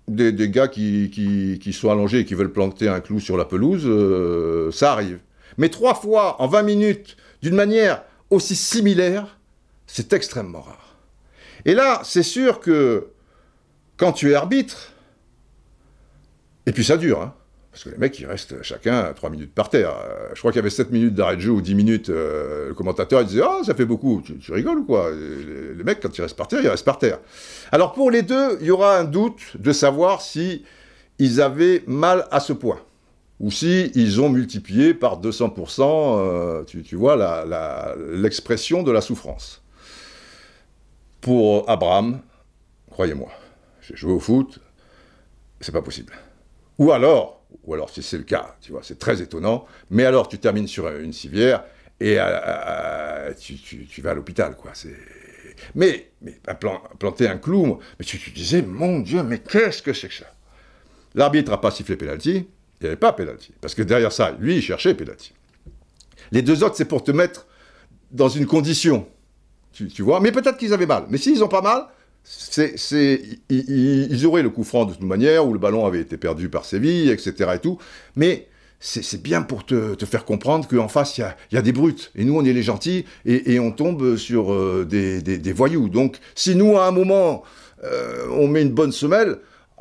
Des, des gars qui, qui, qui sont allongés et qui veulent planter un clou sur la pelouse, euh, ça arrive. Mais trois fois en 20 minutes, d'une manière aussi similaire, c'est extrêmement rare. Et là, c'est sûr que quand tu es arbitre, et puis ça dure, hein, parce que les mecs, ils restent chacun 3 minutes par terre. Euh, Je crois qu'il y avait 7 minutes d'arrêt de jeu ou 10 minutes. euh, le commentateur, il disait Ah, ça fait beaucoup. Tu, tu rigoles ou quoi? Les, les mecs, quand ils restent par terre, ils restent par terre. Alors pour les deux, il y aura un doute de savoir si ils avaient mal à ce point. Ou si ils ont multiplié par 200%, euh, tu, vois, l'expression de la souffrance. Pour Abraham, croyez-moi, j'ai joué au foot, c'est pas possible. Ou alors, ou alors si c'est le cas, tu vois, c'est très étonnant, mais alors tu termines sur une civière et euh, euh, tu, vas à l'hôpital, quoi. Mais, planter un clou, mais tu, tu disais, mon Dieu, mais qu'est-ce que c'est que ça? L'arbitre n'a pas sifflé penalty, il n'y avait pas penalty. Parce que derrière ça, lui, il cherchait penalty. Les deux autres, c'est pour te mettre dans une condition, tu, vois. Mais peut-être qu'ils avaient mal. Mais s'ils n'ont pas mal, c'est, c'est, ils, auraient le coup franc de toute manière, où le ballon avait été perdu par Séville, etc. et tout. Mais c'est, c'est bien pour te, te faire comprendre qu'en face, il y y a des brutes. Et nous, on est les gentils, et, on tombe sur euh, des, des- des voyous. Donc, si nous, à un moment, euh, on met une bonne semelle,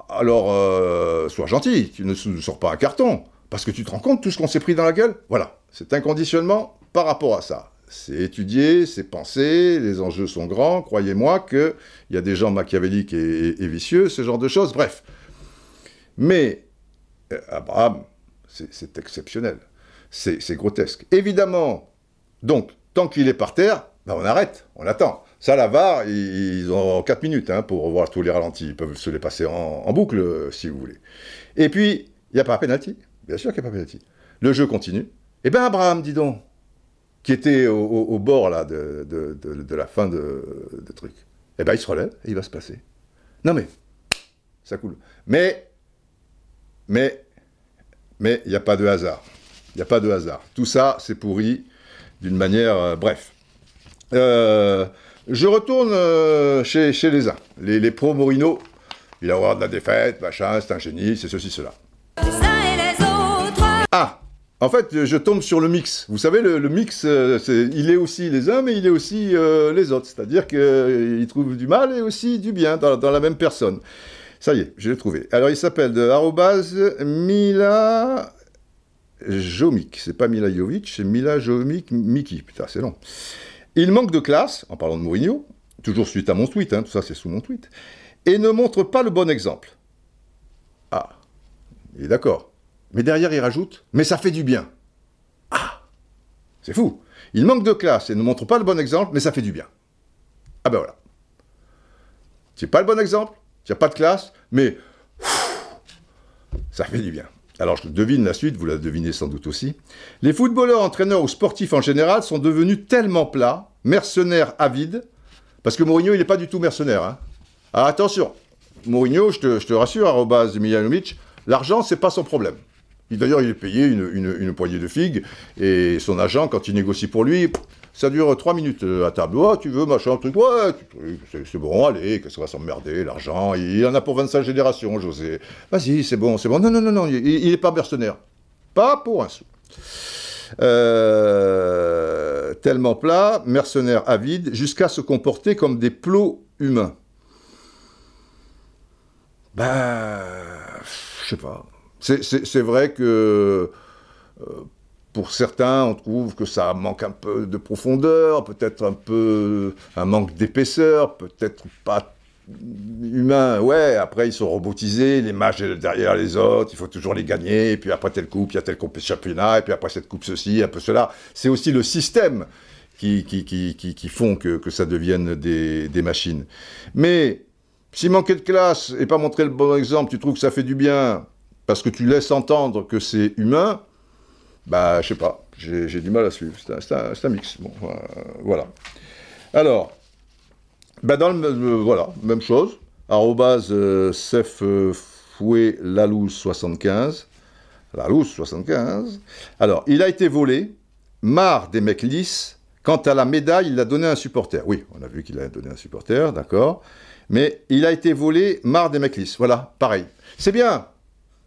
alors euh, sois gentil, tu ne sors pas un carton. Parce que tu te rends compte tout ce qu'on s'est pris dans la gueule Voilà, c'est un conditionnement par rapport à ça. C'est étudié, c'est pensé, les enjeux sont grands, croyez-moi qu'il y a des gens machiavéliques et, vicieux, ce genre de choses, bref. Mais euh, Abraham, c'est exceptionnel, c'est c'est grotesque. Évidemment, donc, tant qu'il est par terre, ben, on arrête, on attend. Ça, la VAR, ils ont 4 minutes hein, pour revoir tous les ralentis. Ils peuvent se les passer en, boucle, euh, si vous voulez. Et puis, il n'y a pas penalty. Bien sûr qu'il n'y a pas penalty. Le jeu continue. Eh bien, Abraham, dis donc, qui était au, bord de, la fin de, truc, eh bien, il se relève et il va se passer. Non, mais, ça coule. Mais, mais, mais, il n'y a pas de hasard. Il n'y a pas de hasard. Tout ça, c'est pourri d'une manière... euh, bref. Euh, je retourne euh, chez, les uns. Les, les pros Morino, il a horreur de la défaite, machin, c'est un génie, c'est ceci, cela. Ah En fait, je tombe sur le mix. Vous savez, le, mix, euh, il est aussi les uns, mais il est aussi euh, les autres. C'est-à-dire qu'il trouve du mal et aussi du bien dans, la même personne. Ça y est, je l'ai trouvé. Alors, il s'appelle de Mila Jomic. C'est pas Mila Jovic, c'est Mila Jomic Miki. Putain, c'est long. Il manque de classe, en parlant de Mourinho, toujours suite à mon tweet, hein, tout ça c'est sous mon tweet, et ne montre pas le bon exemple. Ah, il est d'accord. Mais derrière, il rajoute, mais ça fait du bien. Ah, c'est fou. Il manque de classe et ne montre pas le bon exemple, mais ça fait du bien. Ah ben voilà. C'est pas le bon exemple, n'y a pas de classe, mais ça fait du bien. Alors je devine la suite, vous la devinez sans doute aussi. Les footballeurs, entraîneurs ou sportifs en général sont devenus tellement plats, mercenaires avides, parce que Mourinho, il n'est pas du tout mercenaire. Hein. Ah, attention, Mourinho, je te, je rassure, arrobas Miljanovic, l'argent, c'est pas son problème. D'ailleurs, il est payé une poignée de figues, et son agent, quand il négocie pour lui, ça dure trois minutes euh, à table. Tu veux, machin, truc, ouais, c'est- bon, allez, qu'est-ce qu'on va s'emmerder, l'argent, il en a pour 25 générations, José. Vas-y, c'est bon, c'est bon. Non, non, non, non, il n'est pas mercenaire. Pas pour un sou. Euh, tellement plat, mercenaire avide, jusqu'à se comporter comme des plots humains. Ben, je sais pas. C'est vrai que euh, pour certains, on trouve que ça manque un peu de profondeur, peut-être un peu un manque d'épaisseur, peut-être pas humain. Ouais, après ils sont robotisés, les matchs derrière les autres, il faut toujours les gagner, et puis après telle coupe, il y a telle coupe championnat, et puis après cette coupe ceci, un peu cela. C'est aussi le système qui, qui, qui, qui, qui font que, que ça devienne des, des machines. Mais s'il manquait de classe et pas montrer le bon exemple, tu trouves que ça fait du bien parce que tu laisses entendre que c'est humain, bah, je sais pas, j'ai du mal à suivre. C'est un, mix. Euh, voilà. Alors, bah dans le, voilà, même chose. Arrobase euh, Fouet Lalouse 75. Lalouse 75. Alors, il a été volé, marre des mecs lisses. Quant à la médaille, il l'a donné à un supporter. Oui, on a vu qu'il l'a donné à un supporter, d'accord. Mais il a été volé, marre des mecs lisses. Voilà, pareil. C'est bien.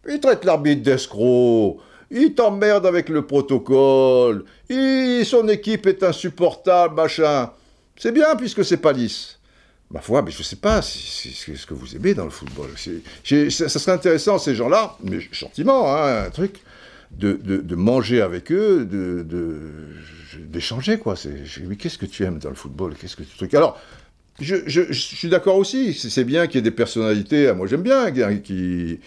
Il traite l'arbitre d'escroc. Il t'emmerde avec le protocole. Il- son équipe est insupportable, machin. C'est bien puisque c'est pas lisse. Ma foi, mais je sais pas si ce que vous aimez dans le football. C'est- ça, ça serait intéressant, ces gens-là, mais gentiment, hein, un truc, de, de- manger avec eux, de- d'échanger, quoi. C'est- Mais qu'est-ce que tu aimes dans le football? Qu'est-ce que tu truc? Alors, je, je- je suis d'accord aussi. C'est bien qu'il y ait des personnalités. Moi, j'aime bien qui, qui-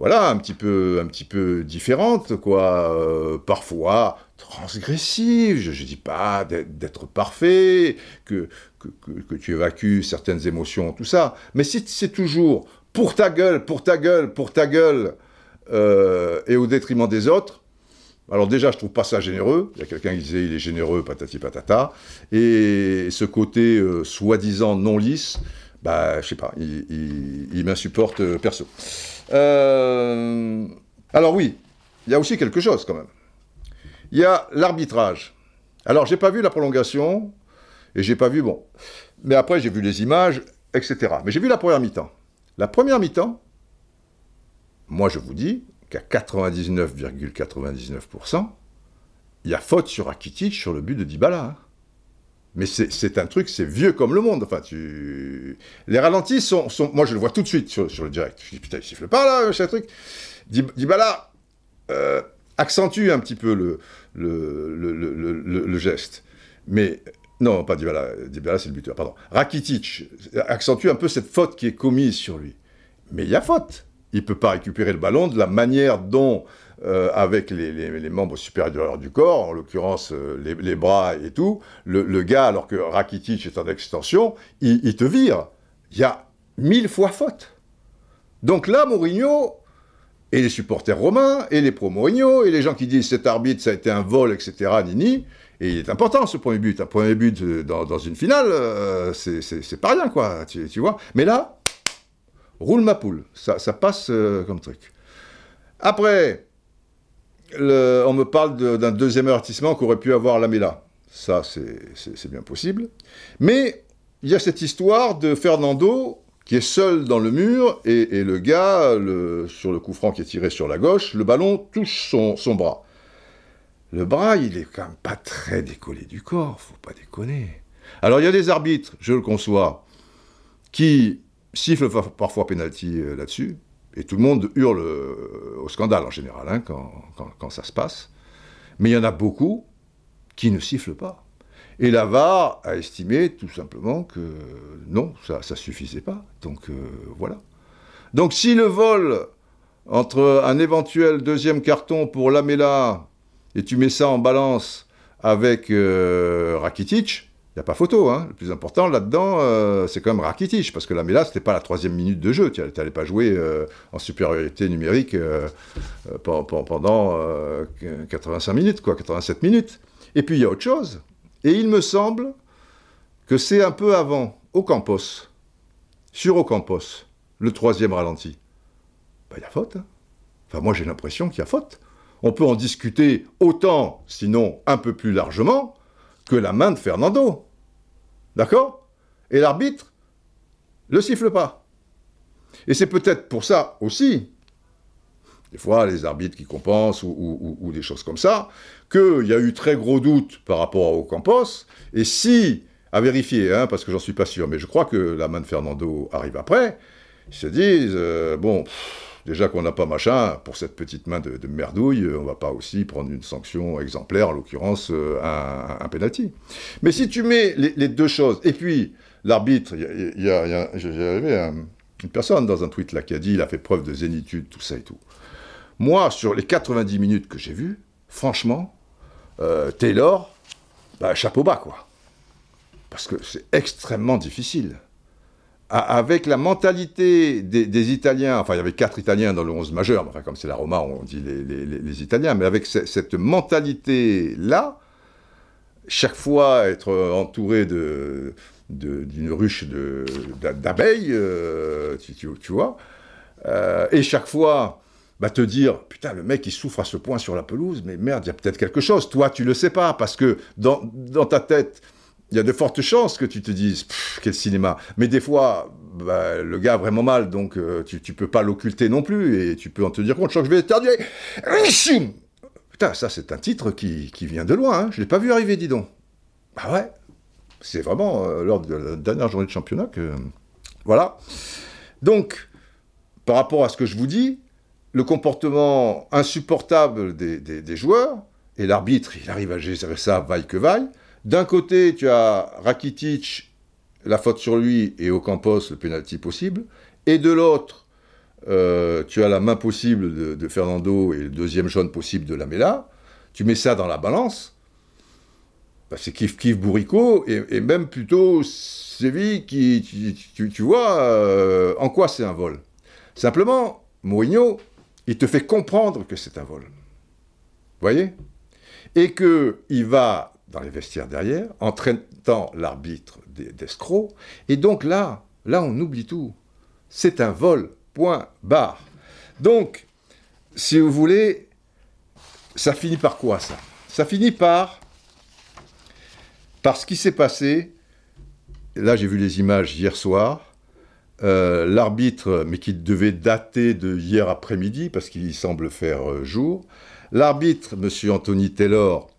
voilà, un petit peu, un petit peu différentes, quoi. euh, parfois transgressives. Je, ne dis pas d'être parfait, que, que, que- tu évacues certaines émotions, tout ça. Mais si c'est toujours pour ta gueule, pour ta gueule, pour ta gueule, euh, et au détriment des autres. Alors déjà, je trouve pas ça généreux. Il y a quelqu'un qui disait il est généreux, patati patata. Et ce côté euh, soi-disant non lisse, bah, je sais pas, il, m'insupporte perso. Euh, alors oui, il y a aussi quelque chose quand même. Il y a l'arbitrage. Alors j'ai pas vu la prolongation et j'ai pas vu bon. Mais après j'ai vu les images, etc. Mais j'ai vu la première mi-temps. La première mi-temps, moi je vous dis qu'à 99,99%, il y a faute sur Rakitic sur le but de Dybala. Mais c'est c'est un truc, c'est vieux comme le monde. Enfin, tu... Les ralentis sont, sont- Moi, je le vois tout de suite sur, sur le direct. Je dis, putain, il siffle pas là, ce truc. Dib- Dybala euh, accentue un petit peu le, le, le, le- geste. Mais, non, pas Dybala. Dybala, c'est le buteur, pardon. Rakitic accentue un peu cette faute qui est commise sur lui. Mais il y a faute. Il peut pas récupérer le ballon de la manière dont, euh, avec les, membres supérieurs du corps, en l'occurrence euh, les, bras et tout, le, gars, alors que Rakitic est en extension, il, te vire. Il y a mille fois faute. Donc là, Mourinho, et les supporters romains, et les pro-Mourinho, et les gens qui disent cet arbitre, ça a été un vol, etc., nini, et il est important ce premier but. Un premier but euh, dans, une finale, c'est- pas rien, quoi, tu, vois. Mais là, roule ma poule, ça, passe comme truc. Après, on me parle d'un deuxième avertissement qu'aurait pu avoir Lamela. Ça, c'est- bien possible. Mais il y a cette histoire de Fernando qui est seul dans le mur et, le gars, sur le coup franc qui est tiré sur la gauche, le ballon touche son, bras. Le bras, il est quand même pas très décollé du corps, faut pas déconner. Alors il y a des arbitres, je le conçois, qui sifflent parfois penalty euh, là-dessus. Et tout le monde hurle euh, au scandale en général hein, quand, quand- ça se passe. Mais il y en a beaucoup qui ne sifflent pas. Et la VAR a estimé tout simplement que non, ça ne suffisait pas. Donc euh, voilà. Donc si le vol entre un éventuel deuxième carton pour Lamela et tu mets ça en balance avec euh, Rakitic, il n'y a pas photo. Hein. Le plus important là-dedans, euh, c'est quand même Rakitic, parce que Lamela, ce n'était pas la troisième minute de jeu. Tu n'allais pas jouer euh, en supériorité numérique euh, pen- pen- pendant euh, 85 minutes, quoi, 87 minutes. Et puis il y a autre chose. Et il me semble que c'est un peu avant, au Campos, sur Ocampos, le troisième ralenti. Ben, il y a faute. hein. Enfin, moi j'ai l'impression qu'il y a faute. On peut en discuter autant, sinon un peu plus largement, que la main de Fernando. D'accord? Et l'arbitre le siffle pas. Et c'est peut-être pour ça aussi, des fois les arbitres qui compensent ou, des choses comme ça, qu'il y a eu très gros doute par rapport au Campos, et si, à vérifier, hein, parce que j'en suis pas sûr, mais je crois que la main de Fernando arrive après, ils se disent, euh, bon, déjà qu'on n'a pas machin, pour cette petite main de, merdouille, euh, on va pas aussi prendre une sanction exemplaire, en l'occurrence euh, un, un penalty. Mais si tu mets les, deux choses, et puis l'arbitre, il y a, une personne dans un tweet là qui a dit, il a fait preuve de zénitude, tout ça et tout. Moi, sur les 90 minutes que j'ai vues, franchement, euh, Taylor, bah, chapeau bas, quoi. Parce que c'est extrêmement difficile. Avec la mentalité des, Italiens, enfin il y avait quatre Italiens dans le 11 majeur, enfin comme c'est la Roma, on dit les, Italiens, mais avec ce- cette mentalité-là, chaque fois être entouré d'une ruche d'abeilles, euh, tu, vois, euh, et chaque fois bah, te dire, putain, le mec, il souffre à ce point sur la pelouse, mais merde, il y a peut-être quelque chose. Toi, tu le sais pas, parce que dans ta tête, il y a de fortes chances que tu te dises, quel cinéma. Mais des fois, bah, le gars a vraiment mal, donc euh, tu, tu peux pas l'occulter non plus, et tu peux en te dire compte, je crois que je vais éternuer. Putain, ça, c'est un titre qui, vient de loin, hein. je l'ai pas vu arriver, dis donc. Bah ouais, c'est vraiment euh, lors de la dernière journée de championnat que... Voilà. Donc, par rapport à ce que je vous dis, le comportement insupportable des, des- des joueurs, et l'arbitre, il arrive à gérer ça vaille que vaille. D'un côté, tu as Rakitic, la faute sur lui, et Ocampos, le pénalty possible. Et de l'autre, euh, tu as la main possible de, Fernando et le deuxième jaune possible de Lamela. Tu mets ça dans la balance, bah, c'est kiff kiff bourricot, et, même plutôt Séville qui, tu, vois, euh, en quoi c'est un vol Simplement, Mourinho, il te fait comprendre que c'est un vol. Vous voyez? Et qu'il va dans les vestiaires derrière, en traitant l'arbitre des- d'escroc, et donc là, là on oublie tout. C'est un vol, point, barre. Donc, si vous voulez, ça finit par quoi ça? Ça finit par, par ce qui s'est passé, là j'ai vu les images hier soir, euh, l'arbitre, mais qui devait dater de hier après-midi, parce qu'il semble faire euh, jour, l'arbitre, M. Anthony Taylor,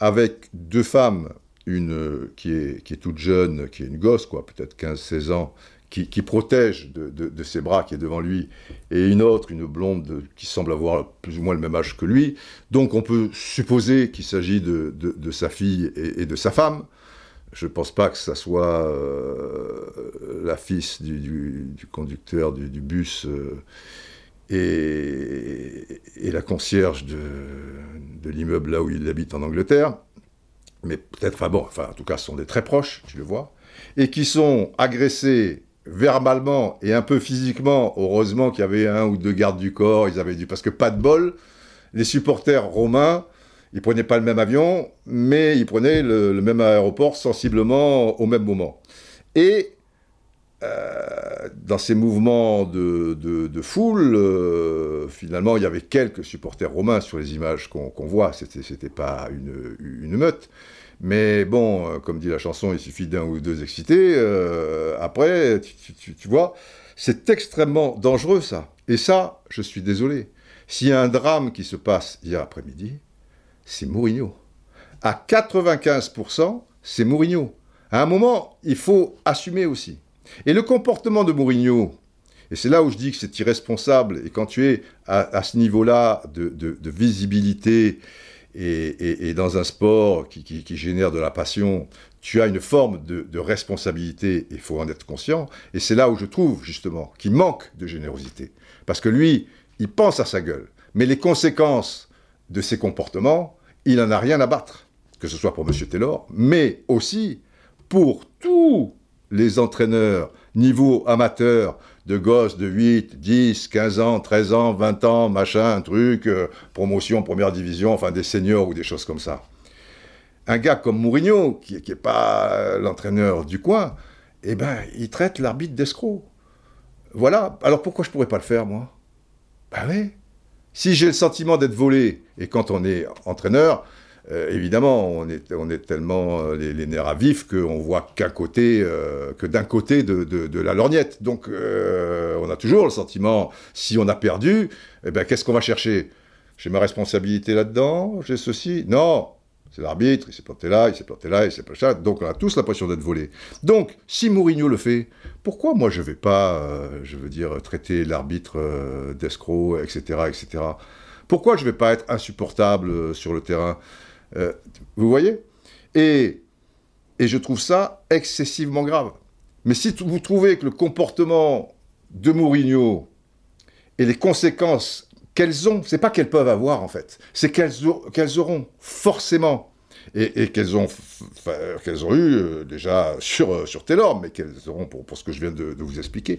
avec deux femmes, une euh, qui est, toute jeune, qui est une gosse, quoi, peut-être 15-16 ans, qui, protège de, ses bras, qui est devant lui, et une autre, une blonde, de- qui semble avoir plus ou moins le même âge que lui. Donc on peut supposer qu'il s'agit de, sa fille et- de sa femme. Je ne pense pas que ça soit euh, la fils du, du- du conducteur du, du bus euh, et, la concierge de, de l'immeuble là où il habite en Angleterre. Mais peut-être, enfin bon, enfin en tout cas, ce sont des très proches, tu le vois, et qui sont agressés verbalement et un peu physiquement. Heureusement qu'il y avait un ou deux gardes du corps, ils avaient dû, parce que pas de bol, les supporters romains, ils prenaient pas le même avion, mais ils prenaient le, le même aéroport sensiblement au même moment. Et euh, dans ces mouvements de, foule, euh, finalement, il y avait quelques supporters romains sur les images qu'on qu'on voit. C'était, pas une, meute. Mais bon, euh, comme dit la chanson, il suffit d'un ou deux excités. après, tu- tu vois, c'est extrêmement dangereux ça. Et ça, je suis désolé. S'il y a un drame qui se passe hier après-midi, c'est Mourinho. À 95%, c'est Mourinho. À un moment, il faut assumer aussi. Et le comportement de Mourinho, Et c'est là où je dis que c'est irresponsable. Et quand tu es à, ce niveau-là de, visibilité et, dans un sport qui, génère de la passion, tu as une forme de, de responsabilité, il faut en être conscient. Et c'est là où je trouve, justement, qu'il manque de générosité. Parce que lui, il pense à sa gueule. Mais les conséquences de ses comportements, il n'en a rien à battre. Que ce soit pour M. Taylor, mais aussi pour tous les entraîneurs niveau amateur de gosses de 8, 10, 15 ans, 13 ans, 20 ans, machin, truc, euh, promotion, première division, enfin des seniors ou des choses comme ça. Un gars comme Mourinho, qui n'est pas l'entraîneur du coin, eh ben, il traite l'arbitre d'escroc. Voilà. Alors pourquoi je pourrais pas le faire, moi? Ben oui. Si j'ai le sentiment d'être volé, et quand on est entraîneur, euh, évidemment, on est, tellement euh, les, nerfs à vif qu'on voit qu'un côté, euh, que d'un côté de, la lorgnette. Donc, on a toujours le sentiment, si on a perdu, eh ben, qu'est-ce qu'on va chercher? J'ai ma responsabilité là-dedans J'ai ceci Non c'est l'arbitre, il s'est planté là, il s'est planté là, il s'est planté là. Donc on a tous l'impression d'être volé. Donc, si Mourinho le fait, pourquoi moi je vais pas, je veux dire, traiter l'arbitre d'escroc, etc., etc. Pourquoi je vais pas être insupportable sur le terrain? Euh, Vous voyez? Et, et je trouve ça excessivement grave. Mais si vous trouvez que le comportement de Mourinho et les conséquences qu'elles ont, c'est pas qu'elles peuvent avoir en fait, c'est qu'elles au- qu'elles auront forcément et, et qu'elles ont, qu'elles ont eu euh, déjà sur, euh, sur Taylor, mais qu'elles auront pour, pour ce que je viens de vous expliquer.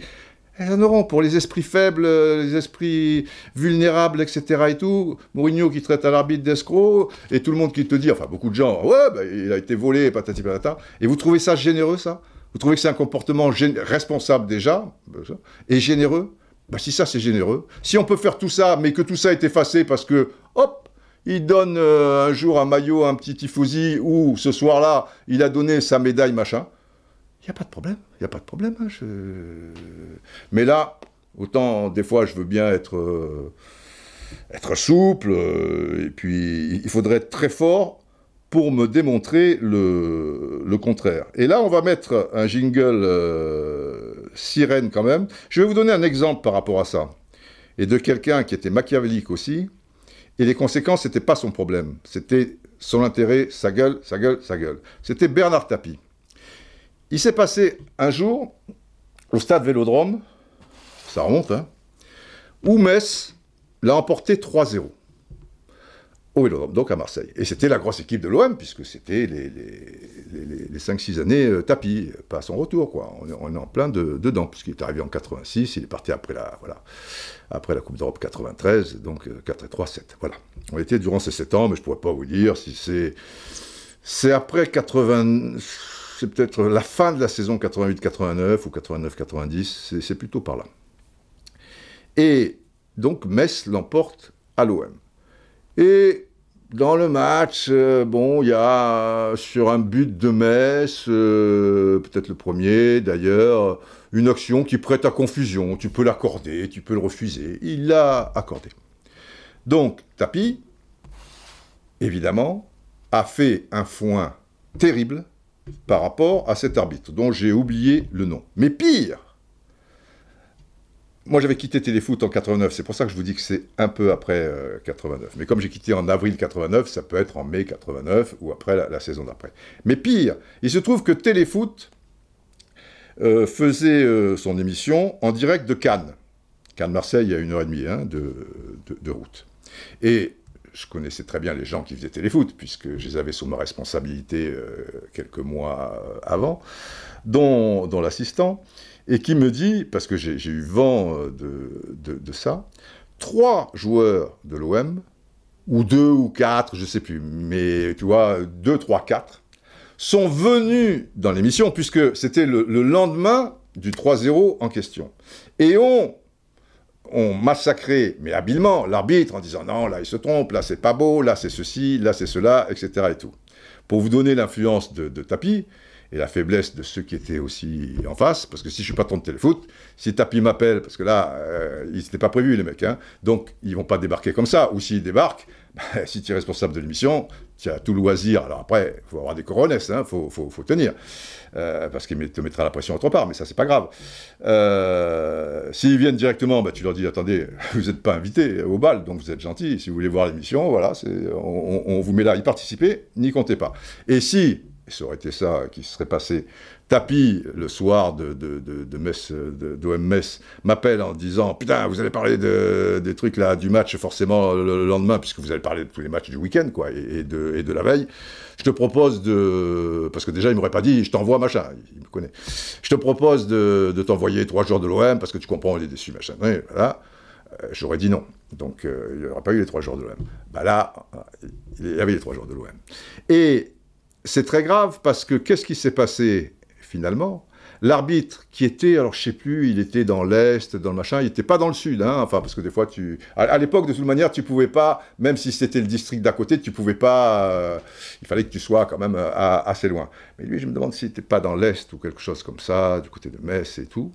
Elles en pour les esprits faibles, euh, les esprits vulnérables, etc. et tout. Mourinho qui traite à l'arbitre d'escroc, et tout le monde qui te dit, enfin beaucoup de gens, ouais, bah, il a été volé, patati patata. Et vous trouvez ça généreux, ça? Vous trouvez que c'est un comportement responsable déjà, ça, et généreux? Bah, si ça c'est généreux, si on peut faire tout ça, mais que tout ça est effacé parce que, hop, il donne euh, un jour un maillot à un petit tifosi, ou ce soir-là, il a donné sa médaille, machin, il n'y a pas de problème, il n'y a pas de problème. hein, Mais là, autant des fois je veux bien être, euh, être souple, euh, et puis il faudrait être très fort pour me démontrer le, le contraire. Et là, on va mettre un jingle euh, sirène quand même. Je vais vous donner un exemple par rapport à ça. Et de quelqu'un qui était machiavélique aussi. Et les conséquences, c'était pas son problème. C'était son intérêt, sa gueule, sa gueule, sa gueule. C'était Bernard Tapie. Il s'est passé un jour au stade Vélodrome, ça remonte, hein, où Metz l'a emporté 3-0 au Vélodrome, donc à Marseille. Et c'était la grosse équipe de l'OM, puisque c'était les, les, les- les 5-6 années euh, tapis, pas à son retour, quoi. On est, en plein de- dedans, puisqu'il est arrivé en 86, il est parti après la, voilà, après la Coupe d'Europe 93, donc euh, 4 et 3, 7. Voilà. On était durant ces 7 ans, mais je ne pourrais pas vous dire si c'est. C'est après 80. C'est peut-être la fin de la saison 88-89 ou 89-90, c'est- plutôt par là. Et donc Metz l'emporte à l'OM. Et dans le match, euh, bon, il y a sur un but de Metz, euh, peut-être le premier d'ailleurs, une action qui prête à confusion. Tu peux l'accorder, tu peux le refuser. Il l'a accordé. Donc, Tapi, évidemment, a fait un foin terrible par rapport à cet arbitre, dont j'ai oublié le nom. Mais pire, moi j'avais quitté Téléfoot en 89, c'est pour ça que je vous dis que c'est un peu après euh, 89. Mais comme j'ai quitté en avril 89, ça peut être en mai 89 ou après la, saison d'après. Mais pire, il se trouve que Téléfoot euh, faisait euh, son émission en direct de Cannes. Cannes-Marseille, a une heure et demie hein, de, de- de route. Et je connaissais très bien les gens qui faisaient téléfoot, puisque je les avais sous ma responsabilité euh, quelques mois euh, avant, dont, l'assistant, et qui me dit, parce que j'ai eu vent euh, de, ça, trois joueurs de l'OM, ou deux ou quatre, je sais plus, mais tu vois, deux, trois, quatre, sont venus dans l'émission, puisque c'était le, le lendemain du 3-0 en question, et ont ont massacré, mais habilement, l'arbitre en disant non, là il se trompe, là c'est pas beau, là c'est ceci, là c'est cela, etc. et tout. Pour vous donner l'influence de, Tapi et la faiblesse de ceux qui étaient aussi en face, parce que si je suis patron de téléfoot, si Tapi m'appelle, parce que là, euh, ils n'étaient pas prévus les mecs, hein, donc ils vont pas débarquer comme ça, ou s'ils débarquent, bah, si tu es responsable de l'émission, tu as tout loisir. Alors après, il faut avoir des coronesses, il hein, faut, faut, tenir. Euh, parce qu'il te mettra la pression autre part, mais ça, c'est pas grave. Euh, S'ils viennent directement, bah, tu leur dis attendez, vous n'êtes pas invité au bal, donc vous êtes gentil. Si vous voulez voir l'émission, voilà, on, on, vous met là, y participer, n'y comptez pas. Et si, ça aurait été ça qui serait passé Tapi, le soir de, de, de, de m'appelle en disant Putain, vous allez parler des trucs là, du match forcément le, lendemain, puisque vous allez parler de tous les matchs du week-end, quoi, et, de, et de la veille. Je te propose de. Parce que déjà, il m'aurait pas dit Je t'envoie machin, il me connaît. Je te propose de, t'envoyer trois jours de l'OM, parce que tu comprends, on est déçu, machin. voilà. Euh, j'aurais dit non. Donc, euh, il n'y aurait pas eu les trois jours de l'OM. Bah là, il y avait les trois jours de l'OM. Et c'est très grave parce que qu'est-ce qui s'est passé finalement. L'arbitre qui était, alors je sais plus, il était dans l'Est, dans le machin, il n'était pas dans le Sud, hein, enfin, parce que des fois, tu... À, l'époque, de toute manière, tu pouvais pas, même si c'était le district d'à côté, tu pouvais pas... Euh, il fallait que tu sois quand même euh, assez loin. Mais lui, je me demande s'il n'était pas dans l'Est ou quelque chose comme ça, du côté de Metz et tout.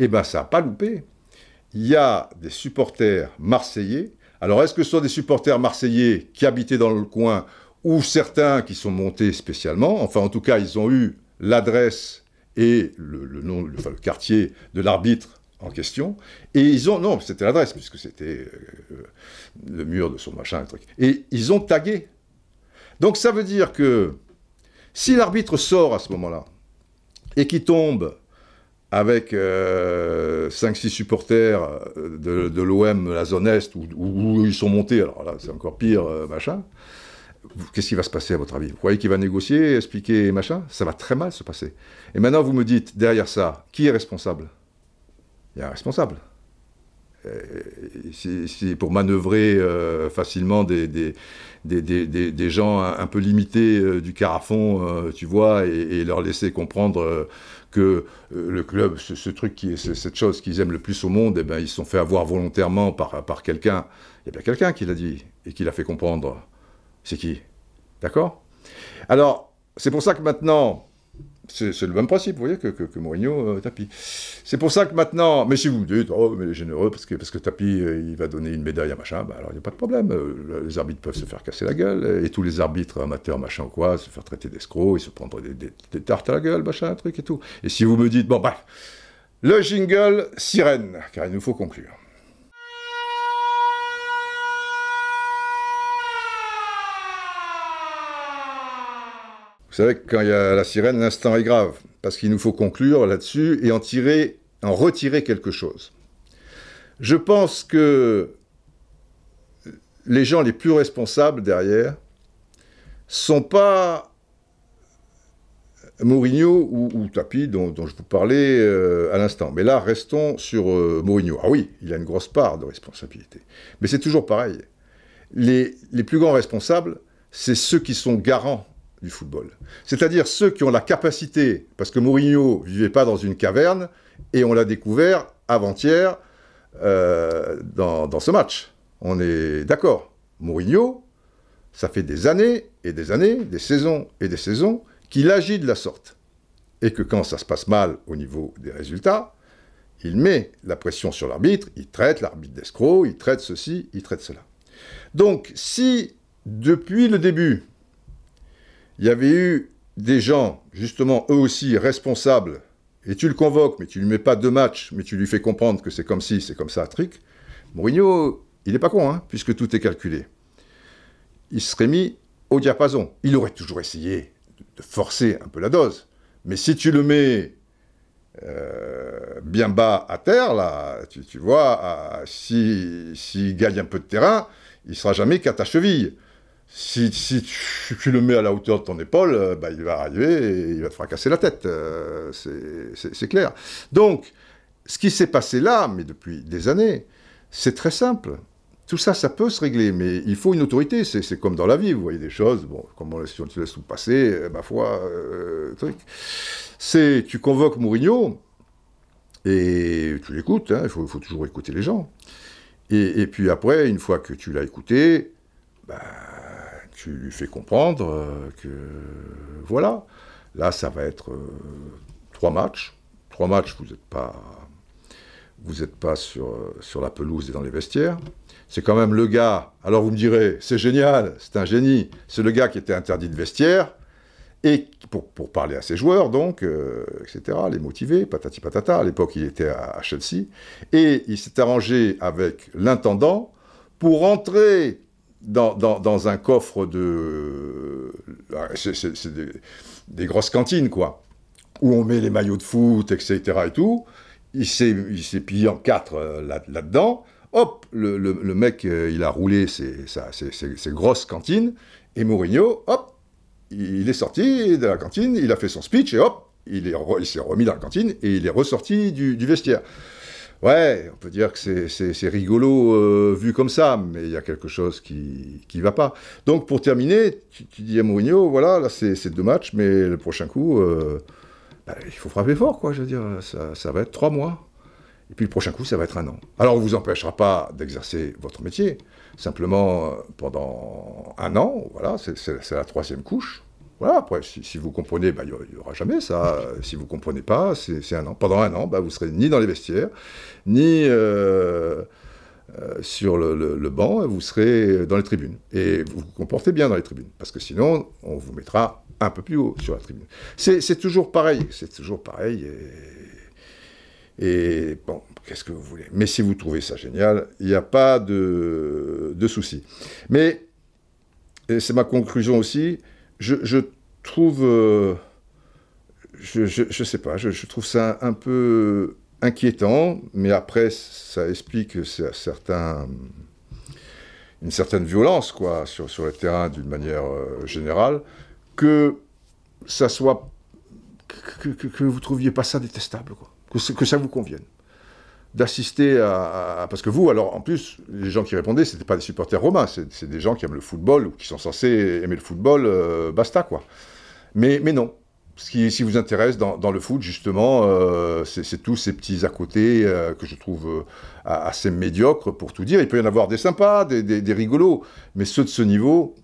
Eh bien, ça n'a pas loupé. Il y a des supporters marseillais. Alors, est-ce que ce sont des supporters marseillais qui habitaient dans le coin ou certains qui sont montés spécialement? Enfin, en tout cas, ils ont eu l'adresse et le, nom, le, quartier de l'arbitre en question. Et ils ont, non, c'était l'adresse, puisque c'était euh, le mur de son machin, truc. Et ils ont tagué. Donc ça veut dire que si l'arbitre sort à ce moment-là et qui tombe avec 5-6 euh, supporters euh, de, de l'OM, la zone Est, où, où, ils sont montés, alors là c'est encore pire, machin, Qu'est-ce qui va se passer à votre avis Vous croyez qu'il va négocier, expliquer, machin Ça va très mal se passer. Et maintenant, vous me dites, derrière ça, qui est responsable Il y a un responsable. C'est pour manœuvrer euh, facilement des, des, des, gens un, peu limités euh, du carafon, euh, tu vois, et, leur laisser comprendre que le club, ce, truc cette chose qu'ils aiment le plus au monde, eh ben, ils se sont fait avoir volontairement par, par quelqu'un. Il y a bien quelqu'un qui l'a dit et qui l'a fait comprendre c'est qui? D'accord? Alors, c'est pour ça que maintenant, c'est le même principe, vous voyez, que, que, Mourinho, euh, Tapi. C'est pour ça que maintenant, mais si vous dites, oh, mais il est généreux, parce que, parce Tapi, euh, il va donner une médaille à machin, bah, alors il n'y a pas de problème. Euh, les arbitres peuvent se faire casser la gueule, et tous les arbitres amateurs, machin ou quoi, se faire traiter d'escrocs, ils se prendre des, tartes à la gueule, machin, un truc et tout. Et si vous me dites, bon, bah, le jingle sirène, car il nous faut conclure. Vous savez que quand il y a la sirène, l'instant est grave, parce qu'il nous faut conclure là-dessus et en tirer, en retirer quelque chose. Je pense que les gens les plus responsables derrière sont pas Mourinho ou, Tapi, dont, je vous parlais euh, à l'instant. Mais là, restons sur euh, Mourinho. Ah oui, il a une grosse part de responsabilité. Mais c'est toujours pareil. Les, les plus grands responsables, c'est ceux qui sont garants du football. C'est-à-dire ceux qui ont la capacité, parce que Mourinho vivait pas dans une caverne, et on l'a découvert avant-hier euh, dans, dans, ce match. On est d'accord. Mourinho, ça fait des années et des années, des saisons et des saisons, qu'il agit de la sorte. Et que quand ça se passe mal au niveau des résultats, il met la pression sur l'arbitre, il traite l'arbitre d'escroc, il traite ceci, il traite cela. Donc si depuis le début, il y avait eu des gens, justement, eux aussi responsables, et tu le convoques, mais tu lui mets pas deux matchs, mais tu lui fais comprendre que c'est comme si, c'est comme ça, truc. Mourinho, il n'est pas con, hein, puisque tout est calculé. Il serait mis au diapason. Il aurait toujours essayé de forcer un peu la dose. Mais si tu le mets euh, bien bas à terre, là, tu, vois, s'il si, gagne un peu de terrain, il sera jamais qu'à ta cheville si, tu, le mets à la hauteur de ton épaule, euh, bah, il va arriver et il va te fracasser la tête. Euh, c'est clair. Donc, ce qui s'est passé là, mais depuis des années, c'est très simple. Tout ça, ça peut se régler, mais il faut une autorité. C'est comme dans la vie, vous voyez des choses, bon, comme on, si on te laisse tout passer, euh, ma foi, truc. C'est, tu convoques Mourinho, et tu l'écoutes, hein, il faut, faut, toujours écouter les gens. Et, et, puis après, une fois que tu l'as écouté, bah, tu lui fais comprendre euh, que voilà, là ça va être euh, trois matchs. Trois matchs, vous n'êtes pas, vous êtes pas sur, sur la pelouse et dans les vestiaires. C'est quand même le gars, alors vous me direz, c'est génial, c'est un génie, c'est le gars qui était interdit de vestiaire, et pour, pour parler à ses joueurs, donc, euh, etc., les motiver, patati patata, à l'époque il était à, à Chelsea, et il s'est arrangé avec l'intendant pour entrer dans, un coffre de... ah, c'est- des, grosses cantines, quoi, où on met les maillots de foot, etc., et tout. Il s'est plié en quatre euh, là- là-dedans. hop, le, le- mec, euh, il a roulé ses, sa- ses- ses- ses grosses cantines, et Mourinho, hop, il est sorti de la cantine, il a fait son speech, et hop, il s'est remis dans la cantine, et il est ressorti du, du vestiaire. Ouais, on peut dire que c'est- rigolo euh, vu comme ça, mais il y a quelque chose qui qui va pas. Donc pour terminer, tu, dis à Mourinho, voilà, là c'est deux matchs, mais le prochain coup, euh, bah, il faut frapper fort, quoi. Je veux dire, ça, ça va être trois mois. Et puis le prochain coup, ça va être un an. Alors on vous empêchera pas d'exercer votre métier. Simplement, euh, pendant un an, voilà, c'est la troisième couche. Voilà, après, si, vous comprenez, bah, il n'y aura jamais ça. Si vous comprenez pas, c'est un an. Pendant un an, bah, vous serez ni dans les vestiaires, ni euh, euh, sur le, banc, vous serez dans les tribunes. Et vous vous comportez bien dans les tribunes, parce que sinon, on vous mettra un peu plus haut sur la tribune. C'est toujours pareil, c'est toujours pareil. Et, et bon, qu'est-ce que vous voulez? Mais si vous trouvez ça génial, il n'y a pas de, de souci. Mais, et c'est ma conclusion aussi, je, trouve, euh, je, sais pas, je, trouve ça un peu inquiétant, mais après, ça explique une certaine violence, quoi, sur, sur le terrain d'une manière euh, générale, que ça soit, que, que, que vous trouviez pas ça détestable, quoi, que ça vous convienne d'assister à, Parce que vous, alors, en plus, les gens qui répondaient, c'était pas des supporters romains, c'est des gens qui aiment le football, ou qui sont censés aimer le football, euh, basta, quoi. Mais, mais non. Ce qui, qui vous intéresse dans, le foot, justement, euh, c'est tous ces petits à côté euh, que je trouve assez médiocres, pour tout dire. Il peut y en avoir des sympas, des- des rigolos, mais ceux de ce niveau,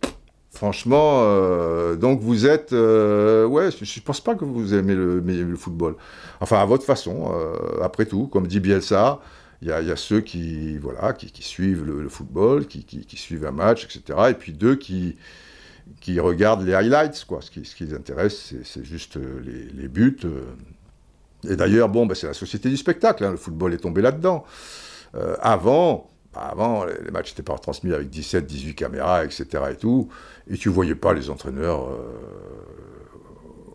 franchement, euh, donc vous êtes... euh, ouais, je je pense pas que vous aimez le, le football. Enfin, à votre façon, euh, après tout, comme dit Bielsa, il y a, ceux qui, voilà, qui, suivent le, football, qui, suivent un match, etc. Et puis deux qui, qui regardent les highlights, quoi. Ce qui, ce les intéresse, c'est- juste les, les buts. Et d'ailleurs, bon, ben, c'est la société du spectacle, hein, le football est tombé là-dedans. Avant, bah, avant, les matchs n'étaient pas retransmis avec 17, 18 caméras, etc. et tout, et tu voyais pas les entraîneurs euh,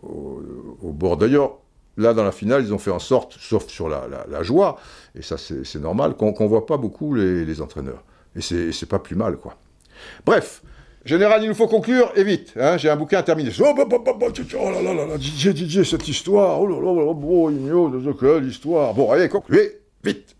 au, bord. D'ailleurs, là, dans la finale, ils ont fait en sorte, sauf sur la, joie, et ça c'est normal, qu'on ne voit pas beaucoup les, entraîneurs. Et c'est pas plus mal, quoi. Bref, général, il nous faut conclure, et vite. hein, J'ai un bouquin. Oh, bah, bah, bah, bah, tch, tch, oh là là là là, Didier, Didier, cette histoire, oh là là là, bon, igno, quelle histoire. Bon, allez, concluez, vite.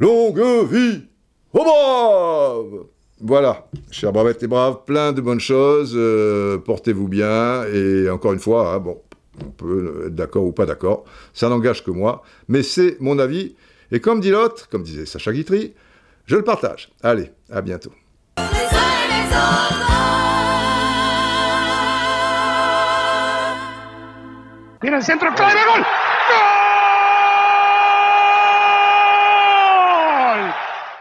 Longue vie au brave Voilà, chers bravettes et braves, plein de bonnes choses, euh, portez-vous bien, et encore une fois, hein, bon, on peut être d'accord ou pas d'accord, ça n'engage que moi, mais c'est mon avis, et comme dit l'autre, comme disait Sacha Guitry, je le partage. Allez, à bientôt.